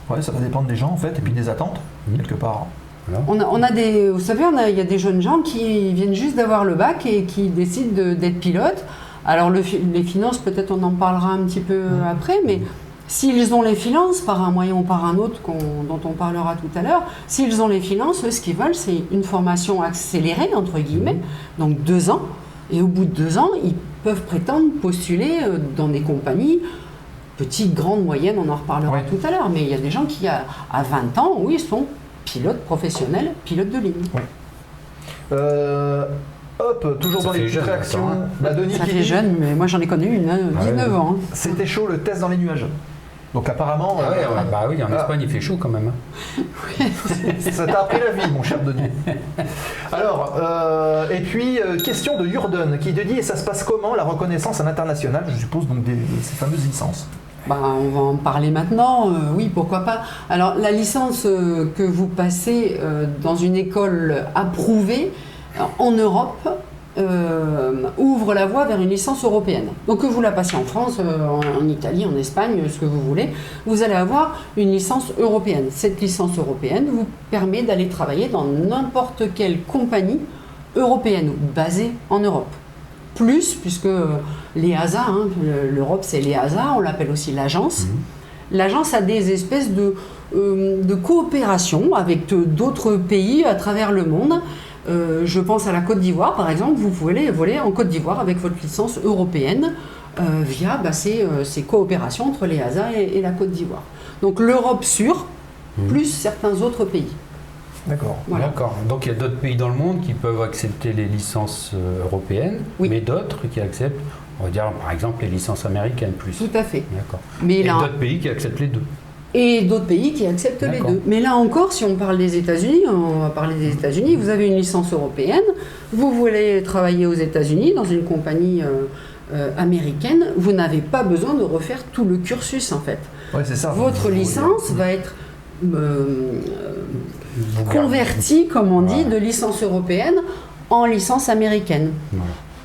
Ouais, ça va dépendre des gens en fait, et puis des attentes, Mhm. quelque part. Voilà. On a, on a des, vous savez, on a- il y a des jeunes gens qui viennent juste d'avoir le bac et qui décident de- d'être pilotes. Alors le les finances, peut-être on en parlera un petit peu après, mais s'ils ont les finances par un moyen ou par un autre dont on parlera tout à l'heure, s'ils ont les finances, eux, ce qu'ils veulent, c'est une formation accélérée entre guillemets, donc deux ans. Et au bout de deux ans, ils peuvent prétendre postuler euh, dans des compagnies petites, grandes, moyennes, on en reparlera Ouais. tout à l'heure. Mais il y a des gens qui, à, à 20 ans, oui, sont pilotes professionnels, pilotes de ligne. Euh, hop, toujours Ça dans les petites jeune, réactions. attends, hein. Bah, Denis Ça qui fait dit, jeune, mais moi j'en ai connu une, hein, Ah ouais. 19 ans. hein. C'était chaud le test dans les nuages. Donc apparemment, Ah ouais, euh, ouais, bah oui, en Ah. Espagne, il fait chaud quand même. hein. ça t'a appris la vie, mon cher Denis. Alors, euh, et puis, euh, question de Jurden qui te dit, et ça se passe comment la reconnaissance à l'international, je suppose, donc des, de ces fameuses licences Bah, on va en parler maintenant, euh, oui, pourquoi pas. Alors, la licence euh, que vous passez euh, dans une école approuvée euh, en Europe euh, ouvre la voie vers une licence européenne. Donc, que vous la passiez en France, euh, en, en Italie, en Espagne, ce que vous voulez, vous allez avoir une licence européenne. Cette licence européenne vous permet d'aller travailler dans n'importe quelle compagnie européenne basée en Europe plus, puisque euh, l'EASA, hein, le- l'Europe c'est l'EASA, on l'appelle aussi l'agence. L'agence a des espèces de, euh, de coopération avec euh, d'autres pays à travers le monde. Euh, je pense à la Côte d'Ivoire, par exemple, vous pouvez aller voler en Côte d'Ivoire avec votre licence européenne euh, via bah, ces, euh, ces coopérations entre l'EASA et, et la Côte d'Ivoire. Donc l'Europe sûre, plus certains autres pays. D'accord. Voilà. D'accord. Donc il y a d'autres pays dans le monde qui peuvent accepter les licences européennes, Oui. mais d'autres qui acceptent, on va dire par exemple les licences américaines plus. Tout à fait. D'accord. Mais Et là, d'autres pays qui acceptent les deux. Et d'autres pays qui acceptent les deux. Mais là encore, si on parle des États-Unis, on va parler des États-Unis, vous avez une licence européenne, vous voulez travailler aux États-Unis dans une compagnie euh, euh, américaine, vous n'avez pas besoin de refaire tout le cursus en fait. Ouais, c'est ça. Votre licence va être euh, convertie, comme on dit, de licence européenne en licence américaine.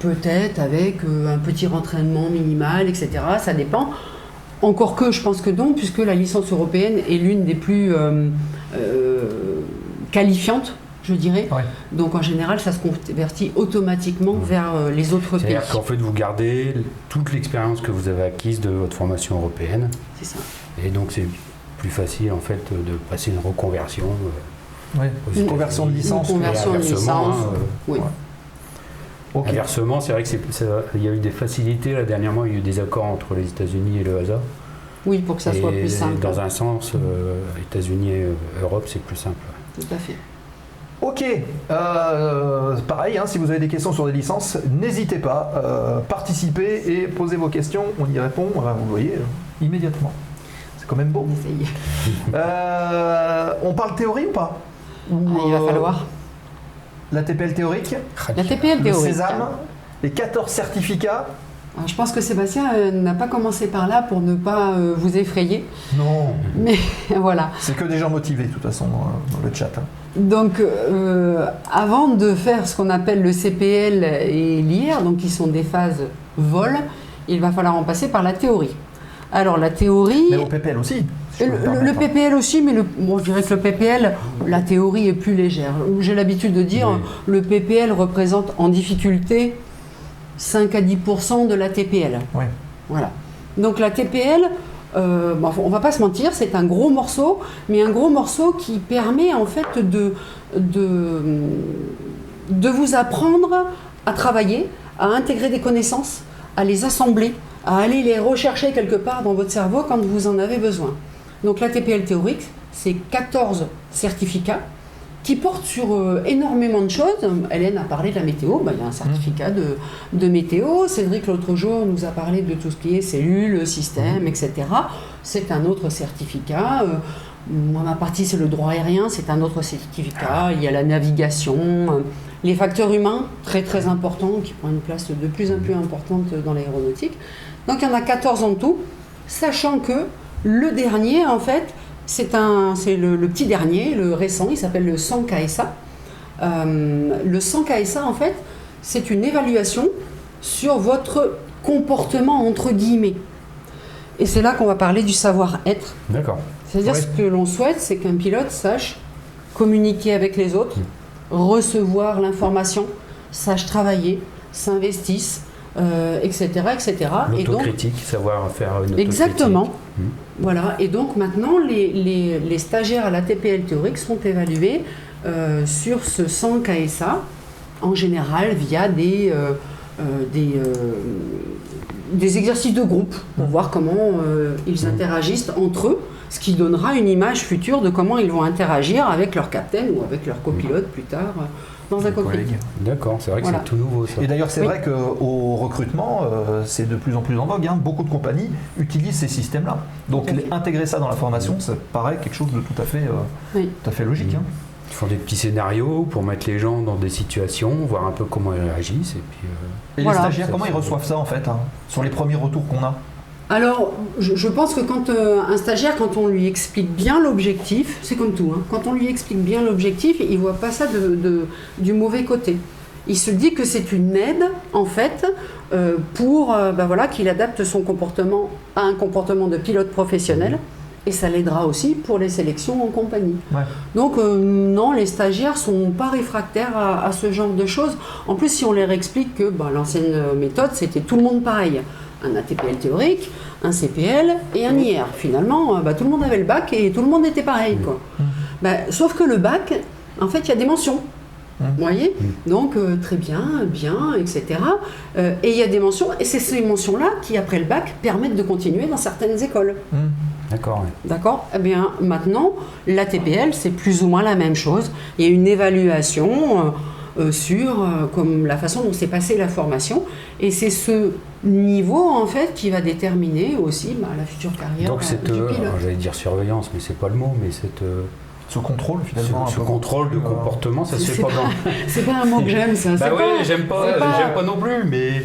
Peut-être avec un petit rentraînement minimal, etc. Ça dépend. Encore que je pense que non, puisque la licence européenne est l'une des plus euh, euh, qualifiantes, je dirais. Ouais. Donc en général, ça se convertit automatiquement vers euh, les autres pays. C'est-à-dire qu'en fait, vous gardez toute l'expérience que vous avez acquise de votre formation européenne, C'est ça. et donc c'est plus facile en fait de passer une reconversion. euh, Ouais, aux Une conversion de licence. Une conversion de licence. hein, euh, Oui. Ok. Inversement, c'est vrai que c'est- ça- il y a eu des facilités. Là, dernièrement, il y a eu des accords entre les États-Unis et le hasard. Oui, pour que ça soit plus simple. Dans un sens, euh, États-Unis et euh, Europe, c'est plus simple. Tout à fait. Ok, Euh, pareil, hein, si vous avez des questions sur des licences, n'hésitez pas, euh, participez et posez vos questions, on y répond, Enfin, vous le voyez, euh, immédiatement. C'est quand même beau. On essaye. Euh, on parle théorie ou pas? Ou, Ah, il va euh, falloir. La TPL théorique, La TPL le théorique. Sésame, les 14 certificats. Alors, je pense que Sébastien euh, n'a pas commencé par là pour ne pas euh, vous effrayer. Non, Mais voilà. c'est que des gens motivés de toute façon dans, dans le chat. hein. Donc, euh, avant de faire ce qu'on appelle le CPL et l'IR, donc qui sont des phases vol, il va falloir en passer par la théorie. Alors, la théorie. Mais au PPL aussi. Le. PPL aussi, mais le, bon, je dirais que le PPL, la théorie est plus légère. J'ai l'habitude de dire, Oui. le PPL représente en difficulté 5 à 10% de la TPL. Ouais. Voilà. Donc la TPL, euh, bon, on va pas se mentir, c'est un gros morceau, mais un gros morceau qui permet en fait de, de, de vous apprendre à travailler, à intégrer des connaissances, à les assembler, à aller les rechercher quelque part dans votre cerveau quand vous en avez besoin. Donc la TPL théorique, c'est 14 certificats qui porte sur euh, énormément de choses. Hélène a parlé de la météo, bah, il y a un certificat de, de météo. Cédric, l'autre jour, nous a parlé de tout ce qui est cellules, système, etc. C'est un autre certificat. Euh, moi, ma partie, c'est le droit aérien, c'est un autre certificat. Il y a la navigation, euh, les facteurs humains, très très importants, qui prennent une place de plus en plus importante dans l'aéronautique. Donc il y en a 14 en tout, sachant que le dernier, en fait, c'est le, le petit dernier, le récent, il s'appelle le 100 KSA. Euh, le 100 KSA, en fait, c'est une évaluation sur votre comportement, entre guillemets. Et c'est là qu'on va parler du savoir-être. D'accord. C'est-à-dire Ouais. ce que l'on souhaite, c'est qu'un pilote sache communiquer avec les autres, recevoir l'information, sache travailler, s'investisse, euh, etc., etc. Et donc, savoir faire une autocritique. Exactement. Mhm. Voilà. Et donc maintenant, les, les- les stagiaires à la TPL théorique sont évalués euh, sur ce 100 KSA, en général via des, euh, des, des exercices de groupe pour voir comment ils interagissent entre eux, ce qui donnera une image future de comment ils vont interagir avec leur capitaine ou avec leur copilote plus tard dans un cockpit. D'accord, c'est vrai que Voilà. c'est tout nouveau ça. Et d'ailleurs, c'est Oui. vrai qu'au recrutement, euh, c'est de plus en plus en vogue. hein. Beaucoup de compagnies utilisent ces systèmes-là. Donc, intégrer ça dans la formation, ça paraît quelque chose de tout à fait, euh, Oui. tout à fait logique. hein. Ils font des petits scénarios pour mettre les gens dans des situations, voir un peu comment ils réagissent et puis. euh, Et Voilà. les stagiaires, comment ils reçoivent ça en fait hein, Sur les premiers retours qu'on a? Alors, je, je pense que quand euh, un stagiaire, quand on lui explique bien l'objectif, c'est comme tout, hein, quand on lui explique bien l'objectif, il voit pas ça de, de- du mauvais côté. Il se dit que c'est une aide, en fait, euh, pour euh, ben voilà, qu'il adapte son comportement à un comportement de pilote professionnel. Et ça l'aidera aussi pour les sélections en compagnie. Ouais. Donc non, les stagiaires sont pas réfractaires à, à ce genre de choses. En plus, si on leur explique que bah, l'ancienne méthode, c'était tout le monde pareil. Un ATPL théorique, un CPL et un IR. Finalement, euh, bah, tout le monde avait le bac et tout le monde était pareil. Quoi. Bah, sauf que le bac, en fait, il y a des mentions. Vous voyez? Donc, euh, très bien, bien, etc. Euh, et il y a des mentions, et c'est ces mentions-là qui, après le bac, permettent de continuer dans certaines écoles. D'accord, ouais. D'accord? Eh bien, maintenant, l'ATPL, c'est plus ou moins la même chose. Il y a une évaluation euh, sur euh, comme la façon dont s'est passée la formation. Et c'est ce niveau, en fait, qui va déterminer aussi bah, la future carrière Donc euh, cette, du euh, pilote. j'allais dire surveillance, mais c'est pas le mot, mais cette, euh, Ce contrôle finalement. ce contrôle de euh, comportement, ça se C'est fait pas dans. C'est pas un mot que j'aime, ça. Bah oui, j'aime pas, pas- j'aime pas non plus, mais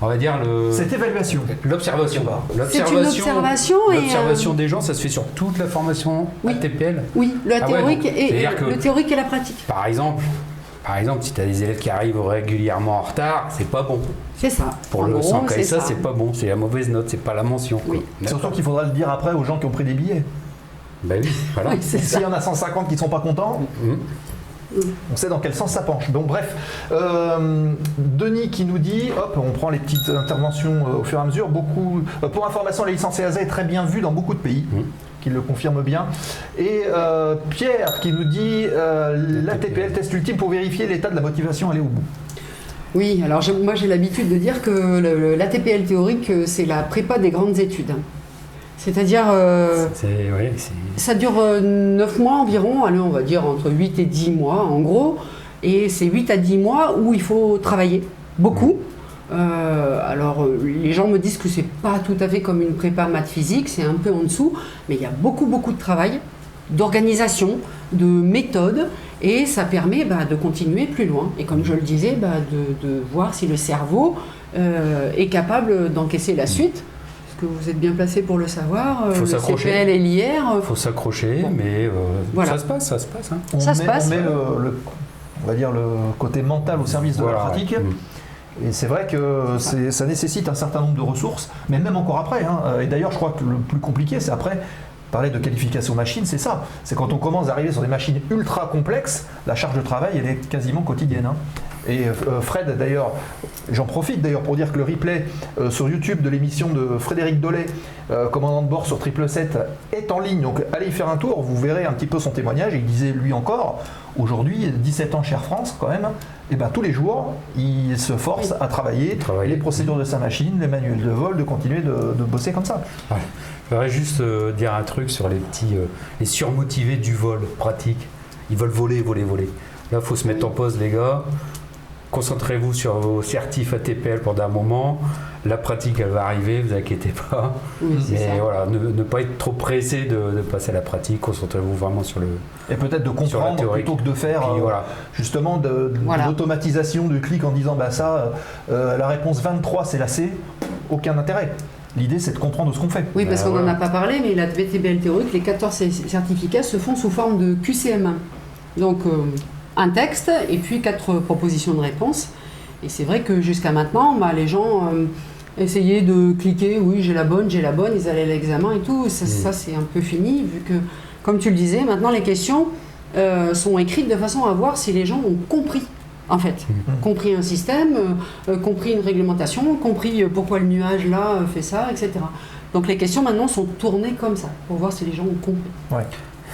on va dire le. Cette évaluation. L'observation. C'est une observation et, euh, L'observation des gens, ça se fait sur toute la formation Oui. ATPL. Oui, la Ah ouais, théorique donc, et, le théorique et la pratique. Par exemple, par exemple, si tu as des élèves qui arrivent régulièrement en retard, c'est pas bon. C'est ça. Pour En le gros, 100 c'est KSA, ça. c'est pas bon, c'est la mauvaise note, c'est pas la mention. quoi. Oui. Surtout qu'il faudra le dire après aux gens qui ont pris des billets. Bah oui, voilà. Oui. S'il y en a 150 qui ne sont pas contents, Mhm. on sait dans quel sens ça penche. Donc bref, Euh, Denis qui nous dit, hop, on prend les petites interventions euh, au fur et à mesure. Beaucoup, euh, pour information, la licence EASA est très bien vue dans beaucoup de pays. Mhm. Qui le confirme bien. Et euh, Pierre qui nous dit euh, la TPL test ultime pour vérifier l'état de la motivation aller au bout. Oui, alors moi j'ai l'habitude de dire que le- l'ATPL théorique, euh, c'est la prépa des grandes études. C'est-à-dire, euh, ouais, ça dure 9 mois environ, allez, on va dire entre 8 et 10 mois en gros, et c'est 8 à 10 mois où il faut travailler beaucoup. Euh, alors, euh, les gens me disent que c'est pas tout à fait comme une prépa maths physique, c'est un peu en dessous, mais il y a beaucoup, beaucoup de travail, d'organisation, de méthode, et ça permet bah, de continuer plus loin. Et comme je le disais, bah, de, de voir si le cerveau euh, est capable d'encaisser la suite. Parce que vous êtes bien placé pour le savoir, Faut le s'accrocher. CPL et l'IR, euh, faut s'accrocher, Bon. mais euh, Voilà. ça se passe, ça se passe. hein. On Ça met, se passe. on met le, le- on va dire le côté mental au service de Voilà, la pratique. ouais. Et c'est vrai que ça nécessite un certain nombre de ressources, mais même encore après. hein. Et d'ailleurs, je crois que le plus compliqué, c'est après. Parler de qualification machine, c'est ça. C'est quand on commence à arriver sur des machines ultra complexes, la charge de travail, elle est quasiment quotidienne. hein. Et euh, Fred, d'ailleurs, j'en profite d'ailleurs pour dire que le replay euh, sur YouTube de l'émission de Frédéric Dollet, euh, commandant de bord sur 777, est en ligne. Donc allez y faire un tour, vous verrez un petit peu son témoignage. Il disait lui encore, aujourd'hui, 17 ans Air France quand même, et ben tous les jours, il se force à travailler Travailler. les procédures de sa machine, les manuels de vol, de continuer de, de bosser comme ça. Ouais. Je voudrais juste euh, dire un truc sur les petits, euh, les surmotivés du vol pratique. ils veulent voler, voler, voler. Là, il faut se mettre en pause, les gars. Concentrez-vous sur vos certifs ATPL pendant un moment. La pratique, elle va arriver, vous inquiétez pas. Oui, Mais ça. voilà, ne, ne pas être trop pressé de, de passer à la pratique. Concentrez-vous vraiment sur le. Et peut-être de comprendre théorie. plutôt que de faire Puis euh, voilà. justement de, de- Voilà. l'automatisation du clic en disant bah ça, euh, la réponse 23 c'est la C, aucun intérêt. L'idée c'est de comprendre ce qu'on fait. Oui, parce Bah, qu'on n'en voilà. a pas parlé, mais la VTBL théorique, les 14 c- certificats se font sous forme de QCM1. Donc, euh, un texte et puis quatre propositions de réponse. Et c'est vrai que jusqu'à maintenant, bah, les gens euh, essayaient de cliquer, oui, j'ai la bonne, j'ai la bonne, ils allaient à l'examen et tout. Ça, Mm. ça, c'est un peu fini, vu que, comme tu le disais, maintenant les questions euh, sont écrites de façon à voir si les gens ont compris. En fait, Mm. compris un système, euh, compris une réglementation, compris pourquoi le nuage là fait ça, etc. Donc les questions maintenant sont tournées comme ça, pour voir si les gens ont compris. Ouais.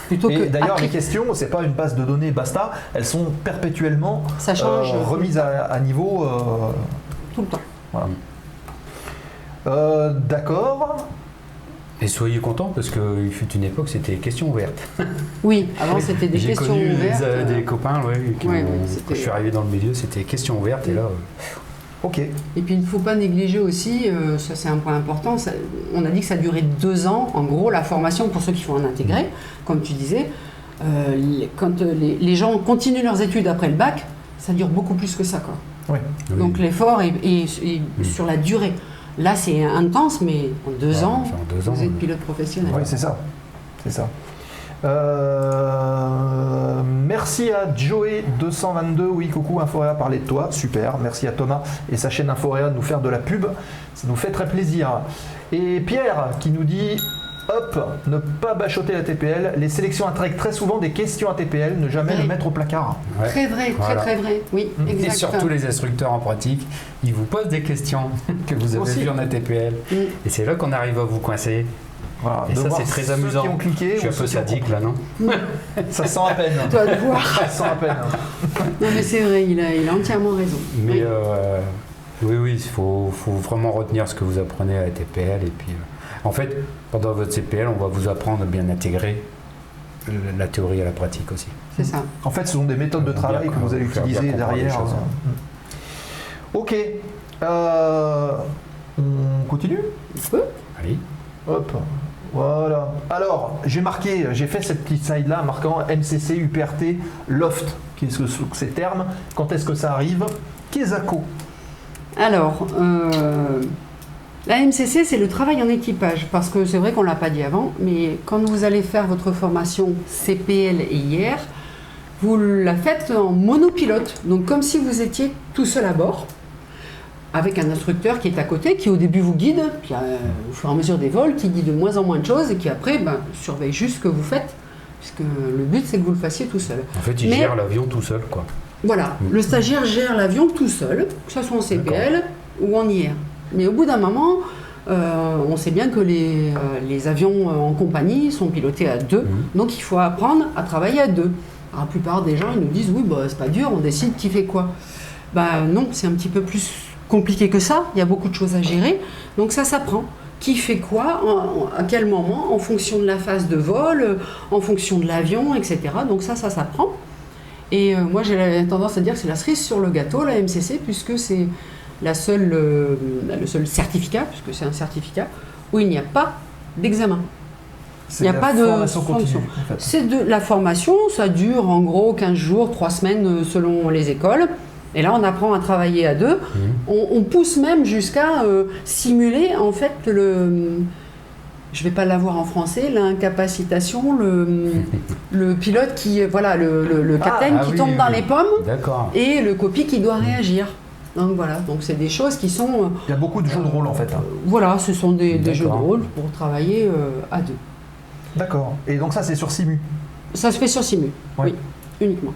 Plutôt Et que d'ailleurs les questions, c'est pas une base de données basta, elles sont perpétuellement ça change euh, remises à, à niveau. euh, tout le temps. euh, D'accord. Et soyez contents parce qu'il fut une époque, c'était des questions ouvertes. Oui, avant c'était des questions connu des- ouvertes. euh, des copains, ouais, qui Ouais, ont- ouais, quand je suis arrivé dans le milieu, c'était questions ouvertes. Et là, euh, Ok. Et puis il ne faut pas négliger aussi, euh, ça c'est un point important, ça- on a dit que ça durait deux ans, en gros, la formation pour ceux qui font un intégré, comme tu disais. euh, les- quand euh, les, les gens continuent leurs études après le bac, ça dure beaucoup plus que ça. Quoi. Ouais. oui. Donc l'effort est, est- est Mm. sur la durée. Là c'est intense, mais en deux Ouais, ans, en deux ans, vous êtes pilote professionnel. Oui, c'est ça. C'est ça. Euh, merci à Joey222. Oui, coucou, Inforéa parlait de toi. Super. Merci à Thomas et sa chaîne Inforéa de nous faire de la pub. Ça nous fait très plaisir. Et Pierre qui nous dit Hop, ne pas bachoter la TPL. Les sélections intègrent très souvent des questions à TPL, ne jamais le mettre au placard. ouais. Très vrai, très Voilà. très vrai. Oui, exact. Et surtout les instructeurs en pratique, ils vous posent des questions que vous avez Aussi. vues en ATPL. Mm. Et c'est là qu'on arrive à vous coincer. Voilà, Et de ça, c'est très ceux amusant. qui ont cliqué Je suis un peu sadique là, non. Ça sent à peine. Toi de voir. Ça sent à peine. Non mais c'est vrai, il a, il a entièrement raison. Mais Oui. euh, oui, oui, il faut, faut vraiment retenir ce que vous apprenez à la TPL. Et puis, euh, en fait, pendant votre CPL, on va vous apprendre à bien intégrer la théorie à la pratique aussi. C'est ça. En fait, ce sont des méthodes de Bien travail que vous allez utiliser derrière. choses. Ok. Euh, on continue? On peut Allez. Hop. Voilà. Alors, j'ai marqué, j'ai fait cette petite slide là marquant MCC, UPRT, Loft. Qu'est-ce que sont ces termes Quand est-ce que ça arrive? Kesako. Alors, euh, la MCC, c'est le travail en équipage, parce que c'est vrai qu'on ne l'a pas dit avant, mais quand vous allez faire votre formation CPL et IR, vous la faites en monopilote, donc comme si vous étiez tout seul à bord, avec un instructeur qui est à côté, qui au début vous guide, puis euh, au fur et à mesure des vols, qui dit de moins en moins de choses, et qui après ben, surveille juste ce que vous faites, puisque le but c'est que vous le fassiez tout seul. En fait, il Mais- gère l'avion tout seul, quoi. Voilà, Mm. le stagiaire gère l'avion tout seul, que ce soit en CPL ou en IR. Mais au bout d'un moment, euh, on sait bien que les, euh, les avions euh, en compagnie sont pilotés à deux, Mhm. donc il faut apprendre à travailler à deux. Alors, la plupart des gens ils nous disent oui, bah, c'est pas dur, on décide qui fait quoi. Bah non, c'est un petit peu plus compliqué que ça, il y a beaucoup de choses à gérer, donc ça s'apprend. Qui fait quoi, en- en- à quel moment, en fonction de la phase de vol, euh, en fonction de l'avion, etc. Donc ça, ça s'apprend. Et euh, moi, j'ai la- tendance à dire que c'est la cerise sur le gâteau, la MCC, puisque c'est la seule, euh, le seul certificat, puisque c'est un certificat, où il n'y a pas d'examen. C'est Il y a pas de formation continue. fonction. en fait. C'est de la formation, ça dure en gros 15 jours, 3 semaines selon les écoles. Et là, on apprend à travailler à deux. Mhm. On, on pousse même jusqu'à euh, simuler en fait le. Je vais pas l'avoir en français, l'incapacitation, le, le pilote qui, voilà, le, le, le Ah, capitaine ah qui oui, tombe oui, dans oui. les pommes D'accord. et le copie qui doit réagir. Donc voilà, donc c'est des choses qui sont, euh, Il y a beaucoup de jeux de rôle en fait. hein. voilà, ce sont des, des jeux de rôle pour travailler euh, à deux. D'accord. Et donc ça c'est sur Simu. Ça se fait sur Simu, oui, uniquement.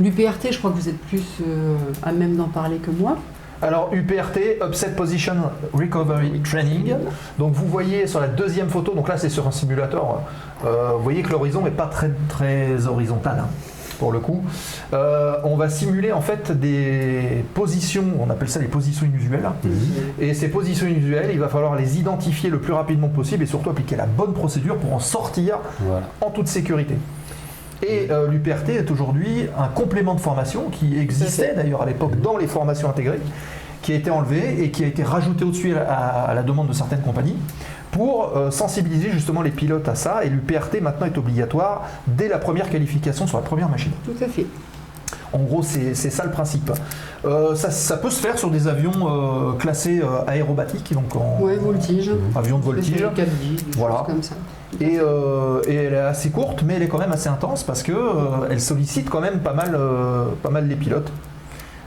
L'UPRT, je crois que vous êtes plus euh, à même d'en parler que moi. Alors UPRT, Upset Position Recovery Training. Donc vous voyez sur la deuxième photo, donc là c'est sur un simulateur, euh, vous voyez que l'horizon n'est pas très, très horizontal hein, pour le coup. Euh, on va simuler en fait des positions, on appelle ça les positions inusuelles. Mhm. Et ces positions inusuelles, il va falloir les identifier le plus rapidement possible et surtout appliquer la bonne procédure pour en sortir Voilà. en toute sécurité. Et euh, l'UPRT est aujourd'hui un complément de formation qui existait d'ailleurs à l'époque dans les formations intégrées, qui a été enlevé et qui a été rajouté au-dessus à, à la demande de certaines compagnies pour euh, sensibiliser justement les pilotes à ça. Et l'UPRT maintenant est obligatoire dès la première qualification sur la première machine. Tout à fait. En gros, c'est ça le principe. Euh, ça, ça peut se faire sur des avions euh, classés euh, aérobatiques, donc en Ouais, voltige. avion de voltige. 4 des Voilà. choses comme ça. Et, euh, et elle est assez courte, mais elle est quand même assez intense parce que euh, elle sollicite quand même pas mal, euh, pas mal les pilotes.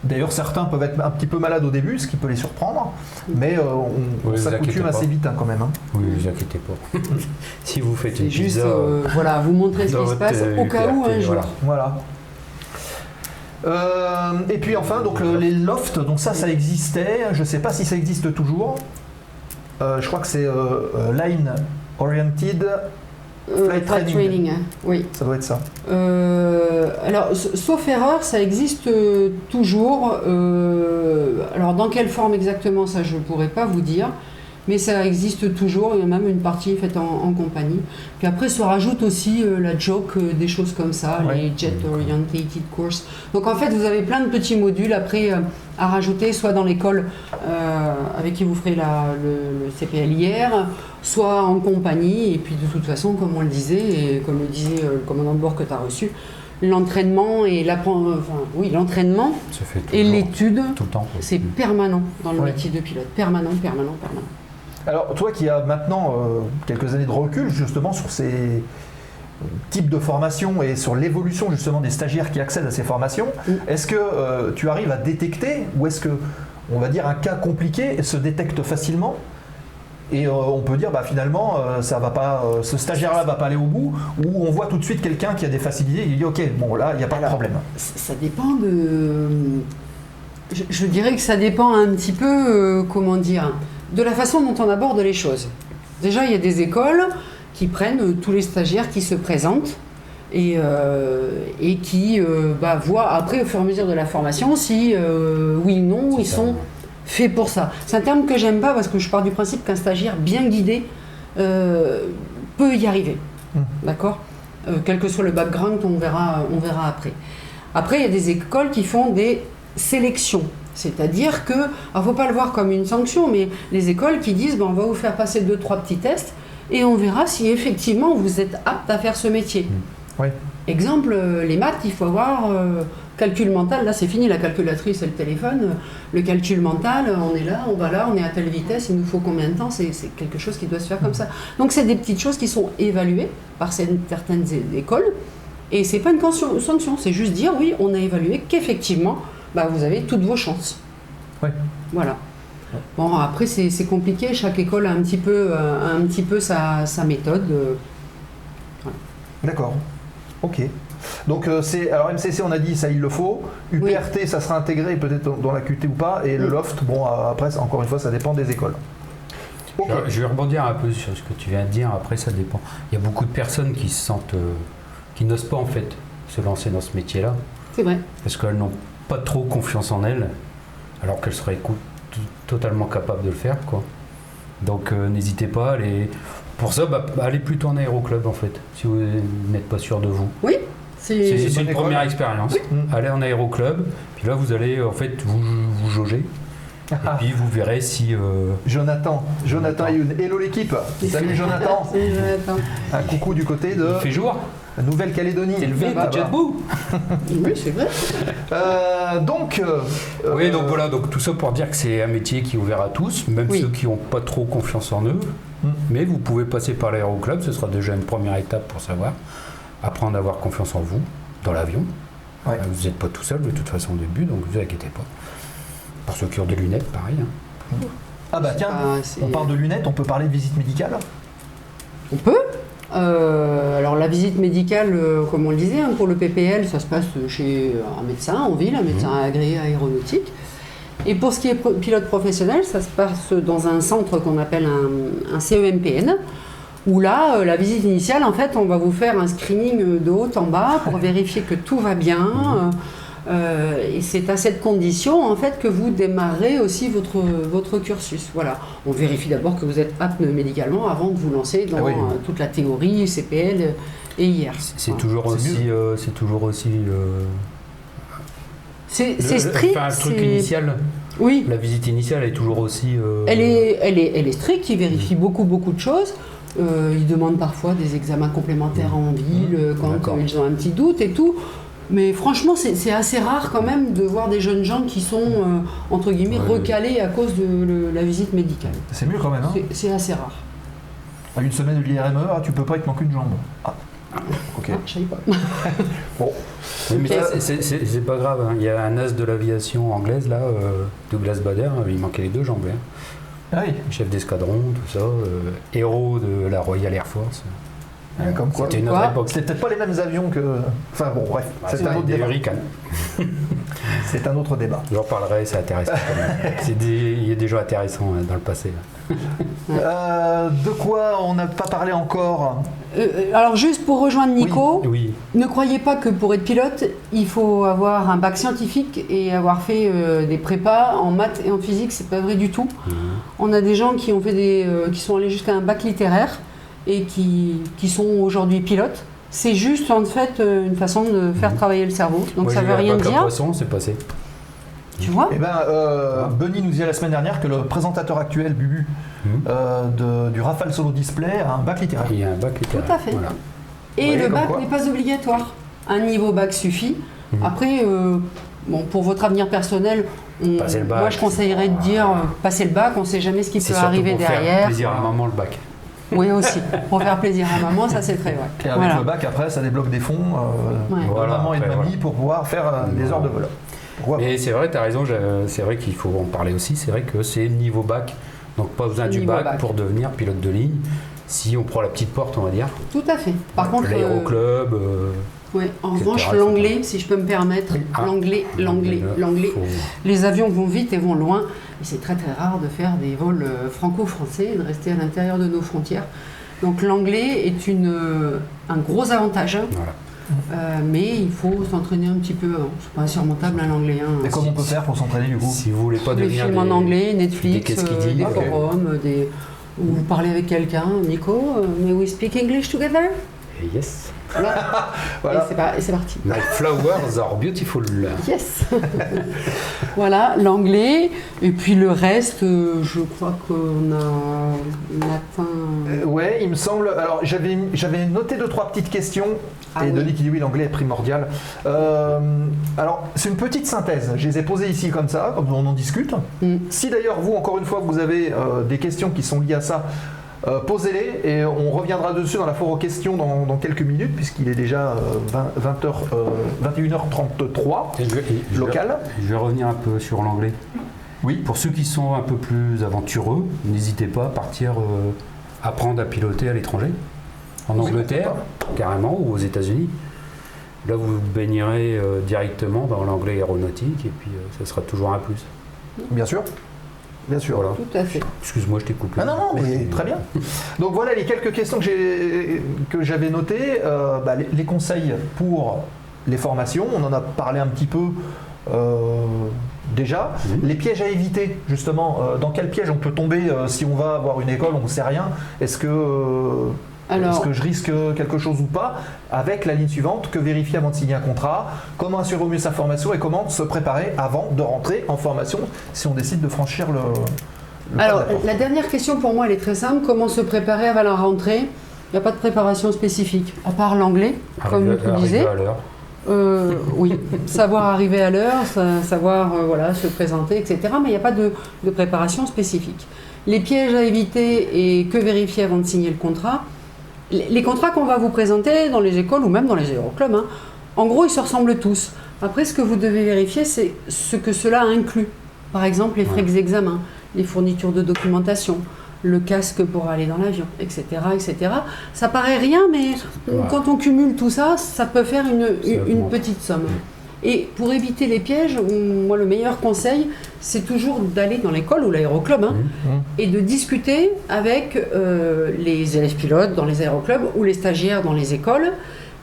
D'ailleurs, certains peuvent être un petit peu malades au début, ce qui peut les surprendre, mais euh, on, Oui, s'accoutume assez vite hein, quand même. hein. Oui, vous inquiétez pas. si vous faites une juste, pizza, euh, voilà, vous montrer ce qui se passe au cas où un jour. voilà. Voilà. Euh, et puis enfin, donc le- les lofts, donc ça, ça existait. Je ne sais pas si ça existe toujours. Euh, je crois que c'est euh, euh, Line Oriented. Euh, Flight flight training. training, hein, oui. Ça doit être ça. Euh, alors, s- sauf erreur, ça existe euh, toujours. Euh, alors, dans quelle forme exactement, ça je ne pourrais pas vous dire. Mais ça existe toujours, il y a même une partie faite en, en compagnie. Puis après se rajoute aussi euh, la joke, euh, des choses comme ça, Ouais. les Jet Oriented Course. Donc en fait, vous avez plein de petits modules après euh, à rajouter, soit dans l'école avec qui vous ferez la- le, le CPLIR, soit en compagnie. Et puis de toute façon, comme on le disait, et comme le disait le commandant de bord que tu as reçu, l'entraînement et enfin, oui, l'entraînement et l'étude, c'est permanent dans le Ouais. métier de pilote. Permanent, permanent, permanent. Alors, toi qui as maintenant euh, quelques années de recul justement sur ces types de formations et sur l'évolution justement des stagiaires qui accèdent à ces formations, est-ce que euh, tu arrives à détecter ou est-ce que, on va dire, un cas compliqué se détecte facilement et euh, on peut dire bah finalement euh, ça va pas euh, ce stagiaire là va pas aller au bout ou on voit tout de suite quelqu'un qui a des facilités et il dit ok bon là il n'y a pas de problème Ça dépend de. Je, je dirais que ça dépend un petit peu, euh, comment dire, de la façon dont on aborde les choses. Déjà, il y a des écoles qui prennent euh, tous les stagiaires qui se présentent et, euh, et qui euh, bah, voient après, au fur et à mesure de la formation, si euh, oui ou non, ils ça. sont faits pour ça. C'est un terme que j'aime pas parce que je pars du principe qu'un stagiaire bien guidé peut y arriver. Hmm. D'accord? Quel que soit le background, on verra, on verra après. Après, il y a des écoles qui font des sélections. C'est-à-dire que, il ne faut pas le voir comme une sanction, mais les écoles qui disent ben, on va vous faire passer deux, trois petits tests et on verra si effectivement vous êtes apte à faire ce métier. Oui. Exemple, euh, les maths, il faut avoir euh, calcul mental. Là, c'est fini, la calculatrice et le téléphone. Euh, Le calcul mental, on est là, on va là, on est à telle vitesse, il nous faut combien de temps C'est quelque chose qui doit se faire comme ça. Donc, c'est des petites choses qui sont évaluées par certaines écoles. Et c'est pas une sanction, c'est juste dire oui, on a évalué qu'effectivement, bah, vous avez toutes vos chances. Ouais. Voilà. Bon, après, c'est c'est compliqué. Chaque école a un petit peu, euh, un petit peu sa, sa méthode. euh, D'accord. Ok. Donc euh, c'est alors MCC on a dit ça il le faut. UPRT ça sera intégré peut-être dans- la QT ou pas et le loft bon après encore une fois ça dépend des écoles. Ok. Je- Je vais rebondir un peu sur ce que tu viens de dire, après ça dépend. Il y a beaucoup de personnes qui se sentent, euh, qui n'osent pas en fait se lancer dans ce métier-là, C'est vrai. parce qu'elles n'ont pas trop confiance en elles, alors qu'elles seraient cou- t- totalement capables de le faire. Quoi. Donc euh, n'hésitez pas, à aller... pour ça, bah, allez plutôt en aéroclub en fait, si vous n'êtes pas sûr de vous. Oui, C'est une école. première expérience. Mm. Allez en aéroclub, puis là vous allez en fait vous, vous jauger, et Ah, puis vous verrez si... euh, Jonathan, Jonathan et une. Hello l'équipe. Salut Jonathan. Jonathan. Un coucou du côté de il fait jour, Nouvelle-Calédonie. c'est le vide. JetBlue. Oui, c'est vrai. Euh, donc. euh, Oui, euh, donc voilà, donc tout ça pour dire que c'est un métier qui est ouvert à tous, même Oui. ceux qui n'ont pas trop confiance en eux. Mm. Mais vous pouvez passer par l'aéroclub, ce sera déjà une première étape pour savoir. Apprendre à avoir confiance en vous, dans l'avion. Ouais. Euh, Vous n'êtes pas tout seul de toute façon au début, donc vous inquiétez pas. Pour ceux qui ont des lunettes, pareil. hein. Ah bah tiens, Ah, on parle de lunettes, on peut parler de visite médicale? On peut? Euh, alors la visite médicale, euh, comme on le disait, hein, pour le PPL, ça se passe chez un médecin en ville, un médecin agréé aéronautique. Et pour ce qui est pro- pilote professionnel, ça se passe dans un centre qu'on appelle un, un CEMPN, où là, euh, la visite initiale, en fait, on va vous faire un screening de haut en bas pour vérifier que tout va bien. Euh, Euh, et c'est à cette condition en fait que vous démarrez aussi votre, votre cursus. Voilà. On vérifie d'abord que vous êtes apte médicalement avant de vous lancer dans Ah oui. euh, toute la théorie, CPL et IR. C'est c'est Voilà. toujours, aussi, euh, c'est toujours aussi. euh, C'est strict. enfin, le truc initial, Oui. la visite initiale est toujours aussi. euh, Elle est, elle, est, elle est stricte, il vérifie beaucoup, beaucoup de choses. Euh, il demande parfois des examens complémentaires en ville euh, quand euh, ils ont un petit doute et tout. Mais franchement, c'est assez rare quand même de voir des jeunes gens qui sont, euh, entre guillemets, Ouais. recalés à cause de le- la visite médicale. C'est mieux quand même. Hein C'est- assez rare. À une semaine de l'IRME, ah, tu peux pas, il te manque une jambe. Ah, ok. Ah, je pas. Bon, Oui, mais c'est pas grave. hein. Il y a un as de l'aviation anglaise, là, euh, Douglas Bader, hein, il manquait les deux jambes. hein. ah oui, Chef d'escadron, tout ça, euh, héros de la Royal Air Force. Comme quoi. C'était une autre Quoi époque. C'était peut-être pas les mêmes avions que. Enfin bon, bref, Bah, c'est c'était un autre des débat. Hurricanes. C'est un autre débat. J'en parlerai, c'est intéressant. quand même. C'est des- Il y a des gens intéressants hein, dans le passé. Euh, de quoi on n'a pas parlé encore Euh, euh, alors juste pour rejoindre Nico, Oui, ne croyez pas que pour être pilote, il faut avoir un bac scientifique et avoir fait euh, des prépas en maths et en physique, c'est pas vrai du tout. On a des gens qui ont fait des, euh, qui sont allés jusqu'à un bac littéraire et qui, qui sont aujourd'hui pilotes. C'est juste en fait euh, une façon de faire travailler le cerveau. Donc Moi, ça veut rien dire, poisson, c'est passé. tu vois. Eh ben, euh, Benny nous disait la semaine dernière que le présentateur actuel, Bubu, Mhm. euh, de- du Rafale Solo Display, a un bac littéraire. Il y a un bac littéraire. Tout à fait. Voilà. Et voyez le bac n'est pas obligatoire. Un niveau bac suffit. Mhm. Après, euh, bon, pour votre avenir personnel, on- Passez le bac. moi je conseillerais de dire euh, passez le bac, on ne sait jamais ce qui C'est peut surtout arriver pour faire derrière. plaisir à maman le bac. Oui aussi, pour faire plaisir à maman, ça c'est très vrai. Et avec Voilà. le bac, après, ça débloque des fonds euh, Ouais. de Voilà, maman et de mamie voilà. pour pouvoir faire euh, des heures de vol. Mais c'est vrai, tu as raison, c'est vrai qu'il faut en parler aussi. C'est vrai que c'est niveau bac, donc pas besoin du bac, bac. pour devenir pilote de ligne. Si on prend la petite porte, on va dire, Tout à fait. Par contre, l'aéroclub. euh, ouais, en etc., revanche, l'anglais, si je peux me permettre, Ah. l'anglais, l'anglais, l'anglais. faut- Les avions vont vite et vont loin, et c'est très très rare de faire des vols euh, franco-français et de rester à l'intérieur de nos frontières. Donc l'anglais est une, euh, un gros avantage, hein. Voilà. Euh, mais il faut s'entraîner un petit peu avant. C'est pas insurmontable hein, l'anglais. hein. Et comment on peut faire pour s'entraîner du coup Si vous voulez pas devenir films des- en anglais, Netflix, euh, dit, des ok. forums, des... où vous parlez avec quelqu'un. Nico, euh, may we speak English together? Yes. Voilà. Et c'est parti. My flowers are beautiful. Yes Voilà, l'anglais. Et puis le reste, euh, je crois qu'on a atteint. Euh, Ouais, il me semble. Alors, j'avais j'avais noté deux trois petites questions. Ah et oui. Denis qui dit oui, l'anglais est primordial. Euh, alors, c'est une petite synthèse. Je les ai posées ici comme ça, comme on en discute. Mm. Si d'ailleurs vous, encore une fois, vous avez euh, des questions qui sont liées à ça, euh, posez-les et on reviendra dessus dans la foire aux questions dans, dans quelques minutes, puisqu'il est déjà euh, 20, h 21h33 Et je, et je- local. Je vais revenir un peu sur l'anglais. Oui. Pour ceux qui sont un peu plus aventureux, n'hésitez pas à partir euh, apprendre à piloter à l'étranger. En Angleterre, carrément, ou aux États-Unis. Là, vous baignerez euh, directement dans l'anglais aéronautique et puis euh, ça sera toujours un plus. Bien sûr. Bien sûr. Voilà. Tout à fait. Excuse-moi, je t'ai coupé. Ah non, non, mais très bien. Donc voilà les quelques questions que j'avais notées. Euh, bah, les, les conseils pour les formations, on en a parlé un petit peu euh, déjà. Les pièges à éviter, justement, euh, dans quel piège on peut tomber euh, si on va avoir une école, on ne sait rien. Est-ce que, euh, Alors- est-ce que je risque quelque chose ou pas Avec la ligne suivante, que vérifier avant de signer un contrat Comment assurer au mieux sa formation et comment se préparer avant de rentrer en formation si on décide de franchir le... Alors, de la dernière question pour moi, elle est très simple. Comment se préparer avant la rentrée Il n'y a pas de préparation spécifique, à part l'anglais, comme tu disais. à l'heure. Euh, oui, savoir arriver à l'heure, sa- savoir euh, voilà, se présenter, etc. Mais il n'y a pas de, de préparation spécifique. Les pièges à éviter et que vérifier avant de signer le contrat. Les, contrats qu'on va vous présenter dans les écoles ou même dans les aéroclubs, hein, en gros, ils se ressemblent tous. Après, ce que vous devez vérifier, c'est ce que cela inclut. Par exemple, les frais d'examen, les fournitures de documentation, le casque pour aller dans l'avion, etc., etc. Ça paraît rien, mais quand on cumule tout ça, ça peut faire une, une- une augmente. petite somme. Et pour éviter les pièges, moi le meilleur conseil, c'est toujours d'aller dans l'école ou l'aéroclub hein, Mhm. et de discuter avec euh, les élèves pilotes dans les aéroclubs ou les stagiaires dans les écoles,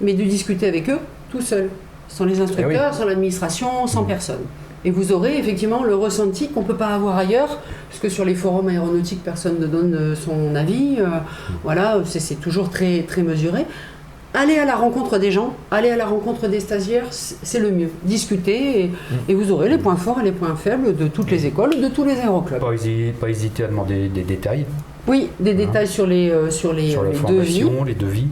mais de discuter avec eux tout seul. sans les instructeurs, Eh sans l'administration, sans personne. Et vous aurez effectivement le ressenti qu'on ne peut pas avoir ailleurs, parce que sur les forums aéronautiques, personne ne donne euh, son avis. euh, voilà, c'est c'est toujours très, très mesuré. Allez à la rencontre des gens, allez à la rencontre des stagiaires, c'est le mieux. Discutez et, et vous aurez les points forts et les points faibles de toutes les écoles, de tous les aéroclubs. Pas, hési- pas hésiter à demander des détails Oui, des détails sur les, euh, sur les, sur la les devis. les devis.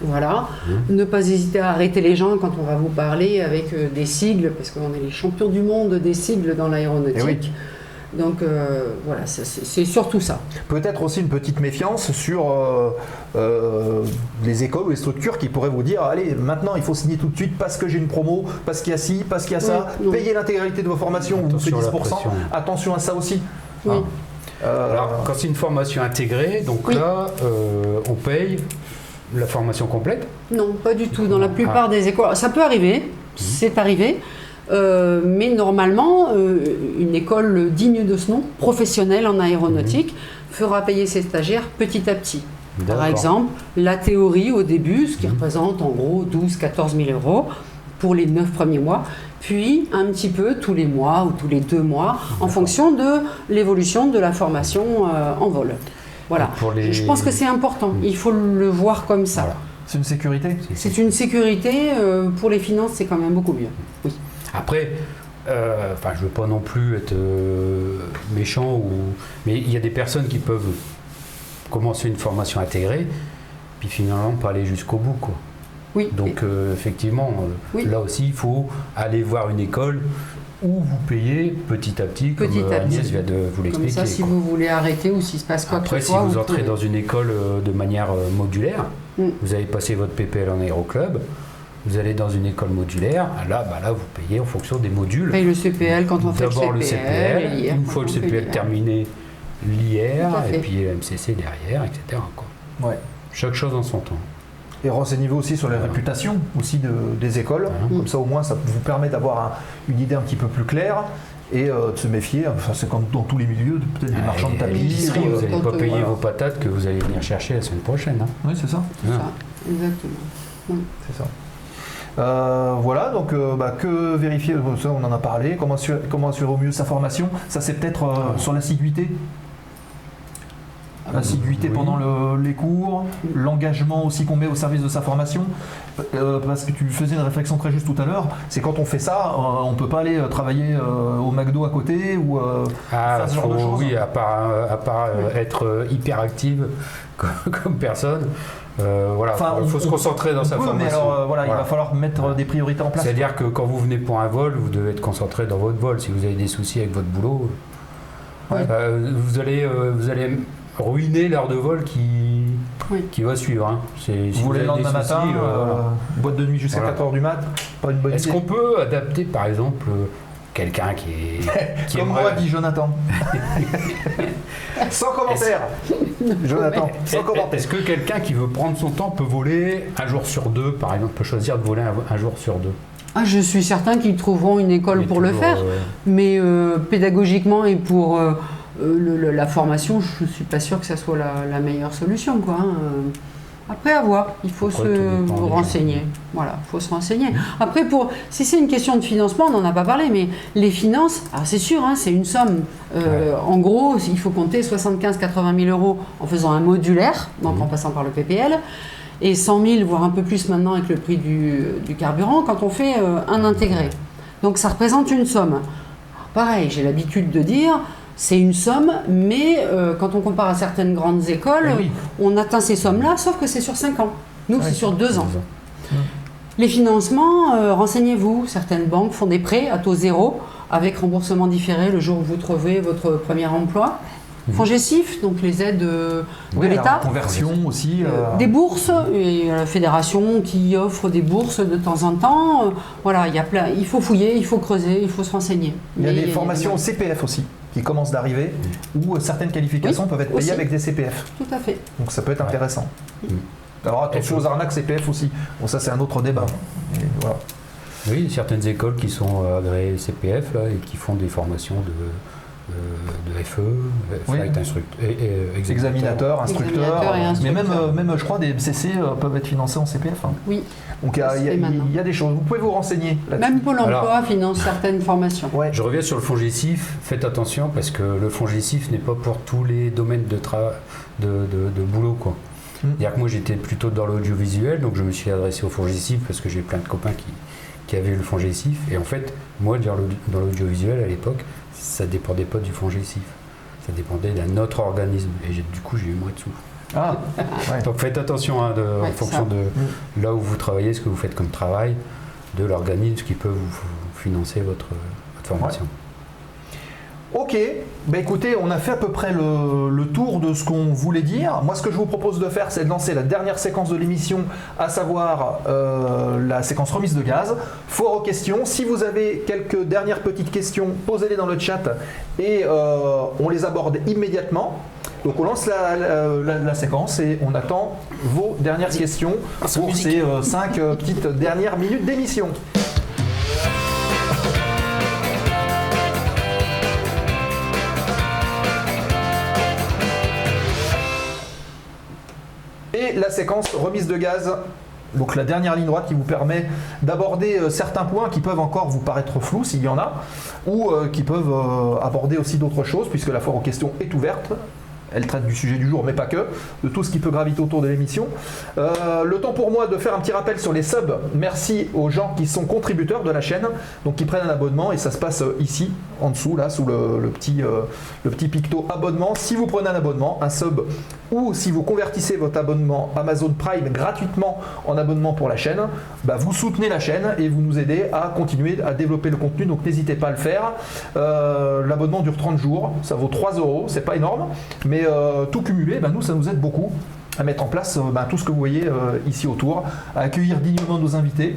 Voilà. Ne pas hésiter à arrêter les gens quand on va vous parler avec euh, des sigles, parce qu'on est les champions du monde des sigles dans l'aéronautique. Eh oui. Donc euh, voilà, c'est surtout ça. Peut-être aussi une petite méfiance sur euh, euh, les écoles ou les structures qui pourraient vous dire allez, maintenant il faut signer tout de suite parce que j'ai une promo, parce qu'il y a ci, parce qu'il y a ça, Oui, payez l'intégralité de vos formations, vous faites Attention à la 10%. pression. Attention à ça aussi. Oui. Hein. Euh, Alors, quand c'est une formation intégrée, donc Oui. là, euh, on paye la formation complète. Non, pas du tout. Dans la Ah. plupart des écoles, ça peut arriver, Mhm. c'est arrivé. Euh, mais normalement, euh, une école digne de ce nom, professionnelle en aéronautique, fera payer ses stagiaires petit à petit. Par Mhm. Mhm. exemple, la théorie au début, ce qui représente en gros 12-14 000 euros pour les 9 premiers mois, puis un petit peu tous les mois ou tous les deux mois en fonction de l'évolution de la formation euh, en vol. Voilà. Et pour les- Mhm. Je pense que c'est important, il faut le voir comme ça. Voilà. c'est une sécurité? C'est une sécurité, euh, pour les finances c'est quand même beaucoup mieux. Oui. Après, euh, enfin, je veux pas non plus être euh, méchant, ou... mais il y a des personnes qui peuvent commencer une formation intégrée, puis finalement pas aller jusqu'au bout, quoi. Oui. Donc euh, effectivement, euh, Oui. là aussi, il faut aller voir une école où vous payez petit à petit, Petit comme à Agnès petit. vient de vous Comme l'expliquer. ça, si quoi. vous voulez arrêter ou s'il se passe quoi Après, que si vous entrez dans une école de manière modulaire, Mm. vous avez passé votre PPL en aéroclub, vous allez dans une école modulaire, là, bah là vous payez en fonction des modules. Paye le CPL quand on fait le D'abord le CPL, CPL, une fois le CPL terminé, l'IR, et puis le MCC derrière, etc. quoi. Ouais. Chaque chose en son temps. Et renseignez-vous aussi sur les réputations aussi de- des écoles. Voilà. Comme ça, au moins, ça vous permet d'avoir un- une idée un petit peu plus claire et euh, de se méfier. Enfin, c'est comme dans tous les milieux, de- peut-être des marchands de tapis. euh, vous n'allez pas euh, payer voilà. vos patates que vous allez venir chercher la semaine prochaine. hein. Oui, c'est ça. C'est Hein. ça, exactement. C'est ça. Euh, voilà, donc euh, bah, que vérifier, ça on en a parlé, comment assurer, comment assurer au mieux sa formation, ça c'est peut-être euh, sur l'assiduité, l'assiduité oui. pendant le- les cours, l'engagement aussi qu'on met au service de sa formation, parce que tu faisais une réflexion très juste tout à l'heure, c'est quand on fait ça, on peut pas aller travailler au McDo à côté ou Ah, faire ce genre de choses. oui, à part, à part être euh, hyper active comme, comme personne, euh, voilà, Enfin, il faut on- se concentrer dans sa peut, formation. mais alors euh, voilà, il va falloir mettre euh, des priorités en place. C'est-à-dire que quand vous venez pour un vol, vous devez être concentré dans votre vol. Si vous avez des soucis avec votre boulot, Ouais. euh, vous, allez, euh, vous allez ruiner l'heure de vol qui, Oui. qui va suivre. hein. Si Vous voulez le lendemain soucis, matin, voilà. boîte de nuit jusqu'à Voilà. 4h du mat, pas une bonne Est-ce idée. qu'on peut adapter par exemple euh, quelqu'un qui est. Qui Comme aimerait- moi, dit Jonathan. sans commentaire. Jonathan, sans commentaire. Est-ce que quelqu'un qui veut prendre son temps peut voler un jour sur deux, par exemple, peut choisir de voler un, un jour sur deux? Ah, je suis certain qu'ils trouveront une école pour le faire, euh, mais euh, pédagogiquement et pour euh, euh, le- le- la formation, je ne suis pas sûr que ça soit la, la meilleure solution. Quoi, hein. Après, à voir, il faut Après, se renseigner. Voilà, il faut se renseigner. Après, pour, si c'est une question de financement, on n'en a pas parlé, mais les finances, alors c'est sûr, hein, c'est une somme. Euh, En gros, il faut compter 75-80 000 euros en faisant un modulaire, donc en passant par le PPL, et 100 000, voire un peu plus maintenant avec le prix du, du carburant, quand on fait euh, un intégré. Donc ça représente une somme. Pareil, j'ai l'habitude de dire, c'est une somme, mais euh, quand on compare à certaines grandes écoles, Eh oui. on atteint ces sommes-là, sauf que c'est sur 5 ans. Nous, c'est sur 2 ans. Les financements, euh, renseignez-vous. Certaines banques font des prêts à taux zéro avec remboursement différé le jour où vous trouvez votre premier emploi. Fongessif, donc les aides euh, de Oui, l'État. conversion aussi. euh, Des bourses, et la fédération qui offre des bourses de temps en temps. Voilà, il y a plein, il faut fouiller, il faut creuser, il faut se renseigner. Il y a Mais des formations au CPF aussi qui commencent d'arriver où certaines qualifications Oui, peuvent être payées aussi. avec des CPF. Tout à fait. Donc ça peut être intéressant. Mm. Alors attention aux arnaques CPF aussi. Bon ça c'est un autre débat. Et voilà. Oui, certaines écoles qui sont euh, agréées CPF là, et qui font des formations de euh, de FE, euh, Oui. flight instruct- et- et, euh, Examinateur, instructeur. Examinateur et Mais même, euh, même, je crois, des CC euh, peuvent être financés en CPF. hein. Oui, Donc il y, a- y y des choses. Vous pouvez vous renseigner là-dessus. même Pôle emploi Alors- finance certaines formations. Ouais. Je reviens sur le fonds GESIF, faites attention parce que le fonds GESIF n'est pas pour tous les domaines de, tra- de, de- de boulot. Quoi. Mm. C'est-à-dire que moi j'étais plutôt dans l'audiovisuel, donc je me suis adressé au fonds GESIF parce que j'ai plein de copains qui, qui avaient le fonds GESIF. Et en fait, moi dans l'audiovisuel à l'époque, ça dépendait pas du fonds GESIF. Ça dépendait d'un autre organisme. Et du coup j'ai eu moins de sous. Ah, ouais. Donc faites attention hein, de- en fonction ça. de là où vous travaillez, ce que vous faites comme travail, de l'organisme qui peut vous, vous financer votre, votre formation. Ok, bah écoutez, on a fait à peu près le, le tour de ce qu'on voulait dire. Moi, ce que je vous propose de faire, c'est de lancer la dernière séquence de l'émission, à savoir euh, la séquence remise de gaz. Foire aux questions. Si vous avez quelques dernières petites questions, posez-les dans le chat et euh, on les aborde immédiatement. Donc on lance la, la- la- la séquence et on attend vos dernières questions pour ces 5 petites dernières minutes d'émission. La séquence remise de gaz, donc la dernière ligne droite qui vous permet d'aborder euh, certains points qui peuvent encore vous paraître flous s'il y en a, ou euh, qui peuvent euh, aborder aussi d'autres choses, puisque la foire aux questions est ouverte. Elle traite du sujet du jour, mais pas que, de tout ce qui peut graviter autour de l'émission. Euh, le temps pour moi de faire un petit rappel sur les subs. Merci aux gens qui sont contributeurs de la chaîne, donc qui prennent un abonnement, et ça se passe euh, ici, en dessous, là, sous le, petit, euh, le petit picto abonnement. Si vous prenez un abonnement, un sub, ou si vous convertissez votre abonnement Amazon Prime gratuitement en abonnement pour la chaîne, bah, vous soutenez la chaîne et vous nous aidez à continuer à développer le contenu. Donc n'hésitez pas à le faire. L'abonnement dure 30 jours, ça vaut 3 euros, c'est pas énorme, mais euh, tout cumulé, bah, nous ça nous aide beaucoup à mettre en place euh, bah, tout ce que vous voyez euh, ici autour, à accueillir dignement nos invités.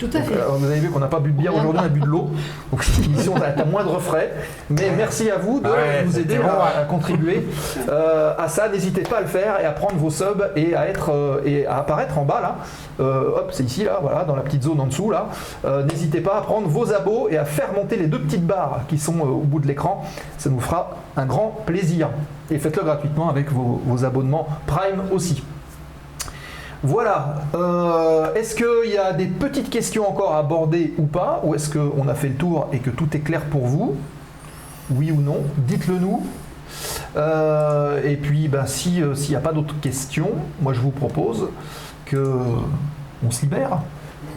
Tout à Donc, fait. euh, vous avez vu qu'on n'a pas bu de bière aujourd'hui, on a bu de l'eau. Donc ici on a à moindre frais. Mais merci à vous de Ouais, nous aider bon, à, à contribuer euh, à ça. N'hésitez pas à le faire et à prendre vos subs et à être euh, et à apparaître en bas là. Euh, hop, c'est ici là, voilà, dans la petite zone en dessous là. Euh, N'hésitez pas à prendre vos abos et à faire monter les deux petites barres qui sont euh, au bout de l'écran. Ça nous fera un grand plaisir. Et faites-le gratuitement avec vos, vos abonnements Prime aussi. Voilà. Euh, est-ce qu'il y a des petites questions encore à aborder ou pas Ou est-ce qu'on a fait le tour et que tout est clair pour vous Oui ou non Dites-le nous. Euh, et puis, ben, si, euh, s'il n'y a pas d'autres questions, moi je vous propose que on se libère,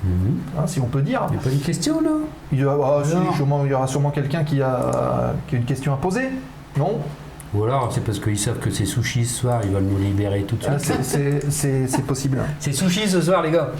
Mhm. hein, si on peut dire. Il n'y a pas une question là? Il y, aura, ah, sûrement- il y aura sûrement quelqu'un qui a, qui a une question à poser. Non? Ou alors c'est parce qu'ils savent que c'est sushi ce soir, ils veulent nous libérer tout de Ah, suite. c'est- c'est- C'est c'est possible. C'est sushi ce soir les gars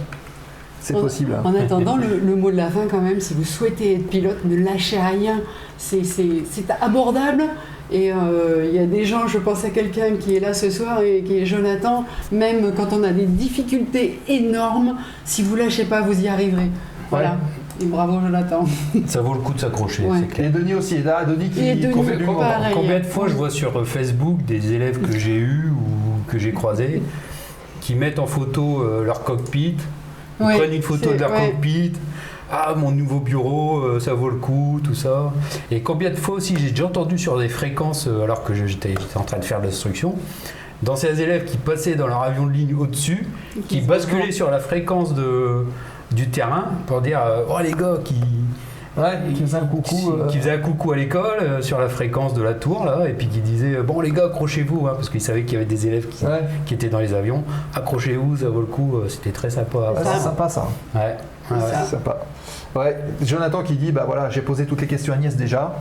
C'est possible. En attendant, le, le mot de la fin, quand même, si vous souhaitez être pilote, ne lâchez rien. C'est- C'est c'est abordable. Et euh, il y a des gens, je pense à quelqu'un qui est là ce soir et qui est Jonathan, même quand on a des difficultés énormes, si vous lâchez pas, vous y arriverez. Voilà. Et bravo Jonathan. Ça vaut le coup de s'accrocher, Ouais. c'est clair. Et Denis aussi est là. Denis qui Et Denis, pareil. Combien de fois je vois sur euh, Facebook des élèves que j'ai eus ou que j'ai croisés qui mettent en photo euh, leur cockpit, ils Ouais, prennent une photo de leur ouais. cockpit, ah mon nouveau bureau, euh, ça vaut le coup, tout ça. Et combien de fois aussi j'ai déjà entendu sur des fréquences euh, alors que j'étais j'étais en train de faire de l'instruction, d'anciens élèves qui passaient dans leur avion de ligne au-dessus, qui basculaient sur la fréquence de, du terrain pour dire euh, oh les gars qui Ouais, qui faisait un coucou. qui, euh, qui faisait un coucou à l'école euh, sur la fréquence de la tour là et puis qui disait bon les gars accrochez-vous hein, parce qu'ils savaient qu'il y avait des élèves qui, Ouais. qui étaient dans les avions accrochez-vous ça vaut le coup euh, c'était très sympa Ouais, ouais, c'est sympa ça. ouais. C'est sympa. Ouais, Jonathan qui dit bah voilà, j'ai posé toutes les questions à Agnès déjà.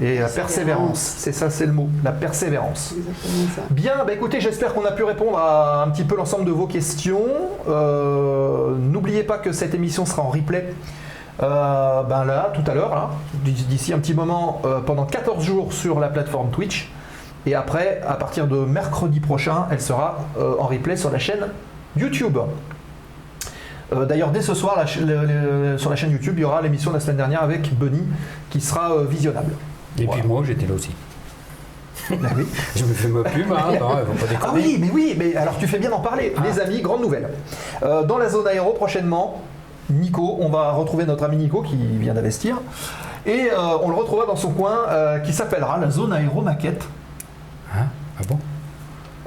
Et la persévérance, c'est ça, c'est le mot, la persévérance. Ça. Bien, bah écoutez, j'espère qu'on a pu répondre à un petit peu l'ensemble de vos questions. Euh, N'oubliez pas que cette émission sera en replay. euh, ben là, tout à l'heure, d'ici un petit moment, euh, pendant 14 jours sur la plateforme Twitch. Et après, à partir de mercredi prochain, elle sera en replay sur la chaîne YouTube. Euh, D'ailleurs, dès ce soir, la ch- le- le- sur la chaîne YouTube, il y aura l'émission de la semaine dernière avec Bunny qui sera euh, visionnable. Et Voilà. puis moi j'étais là aussi oui. je me fais ma pub hein, pas déconner Ah oui, mais oui, mais alors tu fais bien d'en parler. Les amis, grande nouvelle. Euh, dans la zone aéro, prochainement, Nico, on va retrouver notre ami Nico qui vient d'investir. Et euh, on le retrouvera dans son coin euh, qui s'appellera la zone aéromaquette. Hein? Ah bon?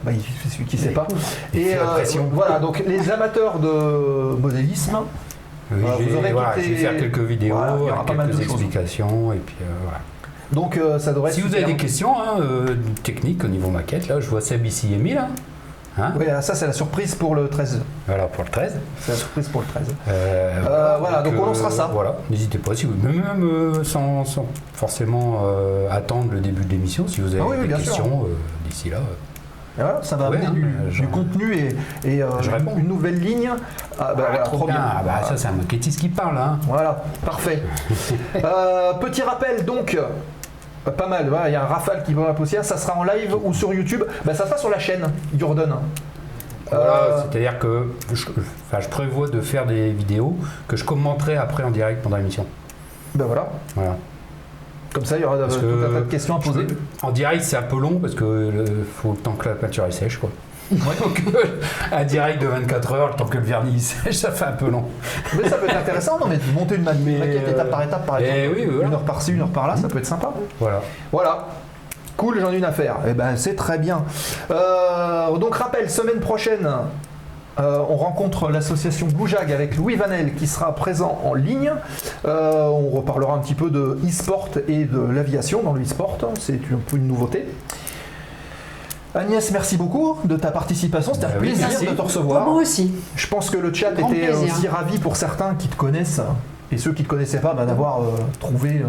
Bah, celui qui sait pas. Et voilà, donc les amateurs de modélisme, Oui, vous aurez voilà, faire quelques vidéos, Voilà, il y aura avec pas mal quelques de choses. explications, et puis voilà. Donc euh, ça devrait Si être vous avez des questions hein, euh, techniques au niveau maquette, là, je vois Seb ici et Emile. Hein Oui, ça c'est la surprise pour le 13. Voilà pour le 13. C'est la surprise pour le 13. Euh, voilà, donc on lancera ça. Voilà, n'hésitez pas, si vous, même sans, sans forcément attendre le début de l'émission, si vous avez Ah oui, oui, des questions d'ici là. Et voilà, ça va Ouais, amener hein, du, euh, contenu et, euh, une nouvelle ligne. Ah, bah, voilà, trop bien. Ah, bah, ça, c'est un maquettiste qui parle. Hein. Voilà, parfait. Euh, petit rappel donc, pas mal, il y a un rafale qui va la poussière, ça sera en live ou sur YouTube, bah, ça sera sur la chaîne Jordan. Voilà, Euh, c'est-à-dire que je, enfin, je prévois de faire des vidéos que je commenterai après en direct pendant l'émission. ben voilà, Voilà. Comme ça il y aura euh, Parce tout un tas de questions à poser. peux- En direct, c'est un peu long parce que le, faut le temps que la peinture est sèche, quoi. Donc, euh, un direct de 24 heures, le temps que le vernis sèche, ça fait un peu long. Mais ça peut être intéressant, non mais de monter une maquette euh, étape par étape par eh exemple. oui, voilà. Une heure par-ci, une heure par-là, ça peut être sympa. Voilà. Voilà. Cool, j'en ai une affaire. Eh ben, c'est très bien. Euh, donc, rappel, semaine prochaine, euh, on rencontre l'association Boujag avec Louis Vanel qui sera présent en ligne. Euh, on reparlera un petit peu de e-sport et de l'aviation dans le e-sport. C'est un peu une nouveauté. Agnès, merci beaucoup de ta participation. C'était un Bah plaisir merci. de te recevoir. moi aussi. Je pense que le chat était plaisir. aussi ravi pour certains qui te connaissent et ceux qui ne te connaissaient pas bah, d'avoir euh, trouvé euh,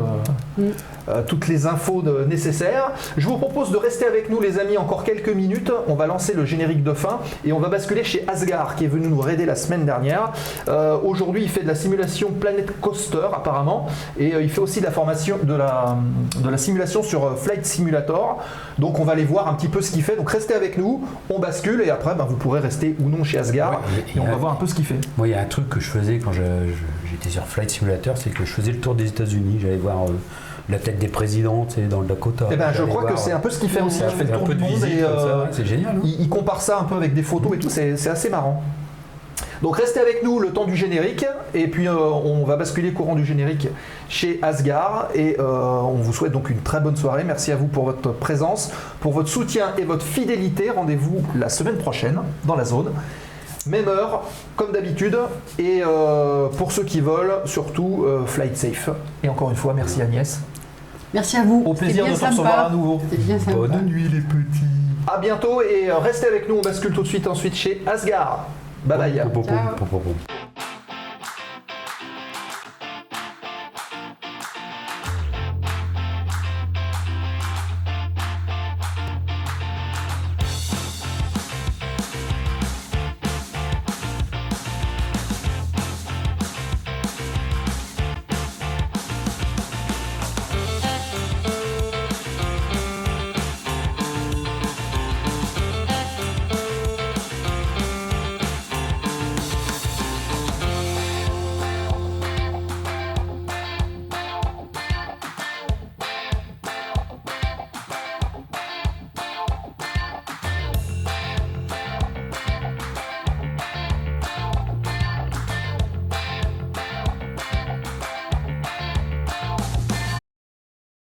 Mm. euh, toutes les infos de- nécessaires. Je vous propose de rester avec nous les amis encore quelques minutes. On va lancer le générique de fin et on va basculer chez Asgard qui est venu nous raider la semaine dernière. Euh, Aujourd'hui il fait de la simulation Planet Coaster apparemment et euh, il fait aussi de la formation de la, de la simulation sur Flight Simulator. Donc on va aller voir un petit peu ce qu'il fait. Donc restez avec nous, on bascule et après bah, vous pourrez rester ou non chez Asgard Ouais, et on va voir un peu ce qu'il fait. Moi, il y a un truc que je faisais quand je- je- j'étais sur Flight Simulator, c'est que je faisais le tour des États-Unis. J'allais voir euh, la tête des présidents, tu sais, dans le Dakota. Eh ben, je crois que c'est un peu ce qu'il fait aussi. euh, Il fait le un peu du de monde visite et euh, c'est génial. hein. il, il compare ça un peu avec des photos et tout. C'est c'est assez marrant. Donc restez avec nous le temps du générique et puis euh, on va basculer courant du générique chez Asgard et euh, on vous souhaite donc une très bonne soirée. Merci à vous pour votre présence, pour votre soutien et votre fidélité. Rendez-vous la semaine prochaine dans la zone. Même heure, comme d'habitude. Et euh, pour ceux qui volent, surtout, euh, flight safe. Et encore une fois, merci Agnès. Merci à vous. Au plaisir de te recevoir à nouveau. C'était bien sympa. Bonne nuit, les petits. À bientôt et restez avec nous, on bascule tout de suite ensuite chez Asgard. Bye bye. Ciao.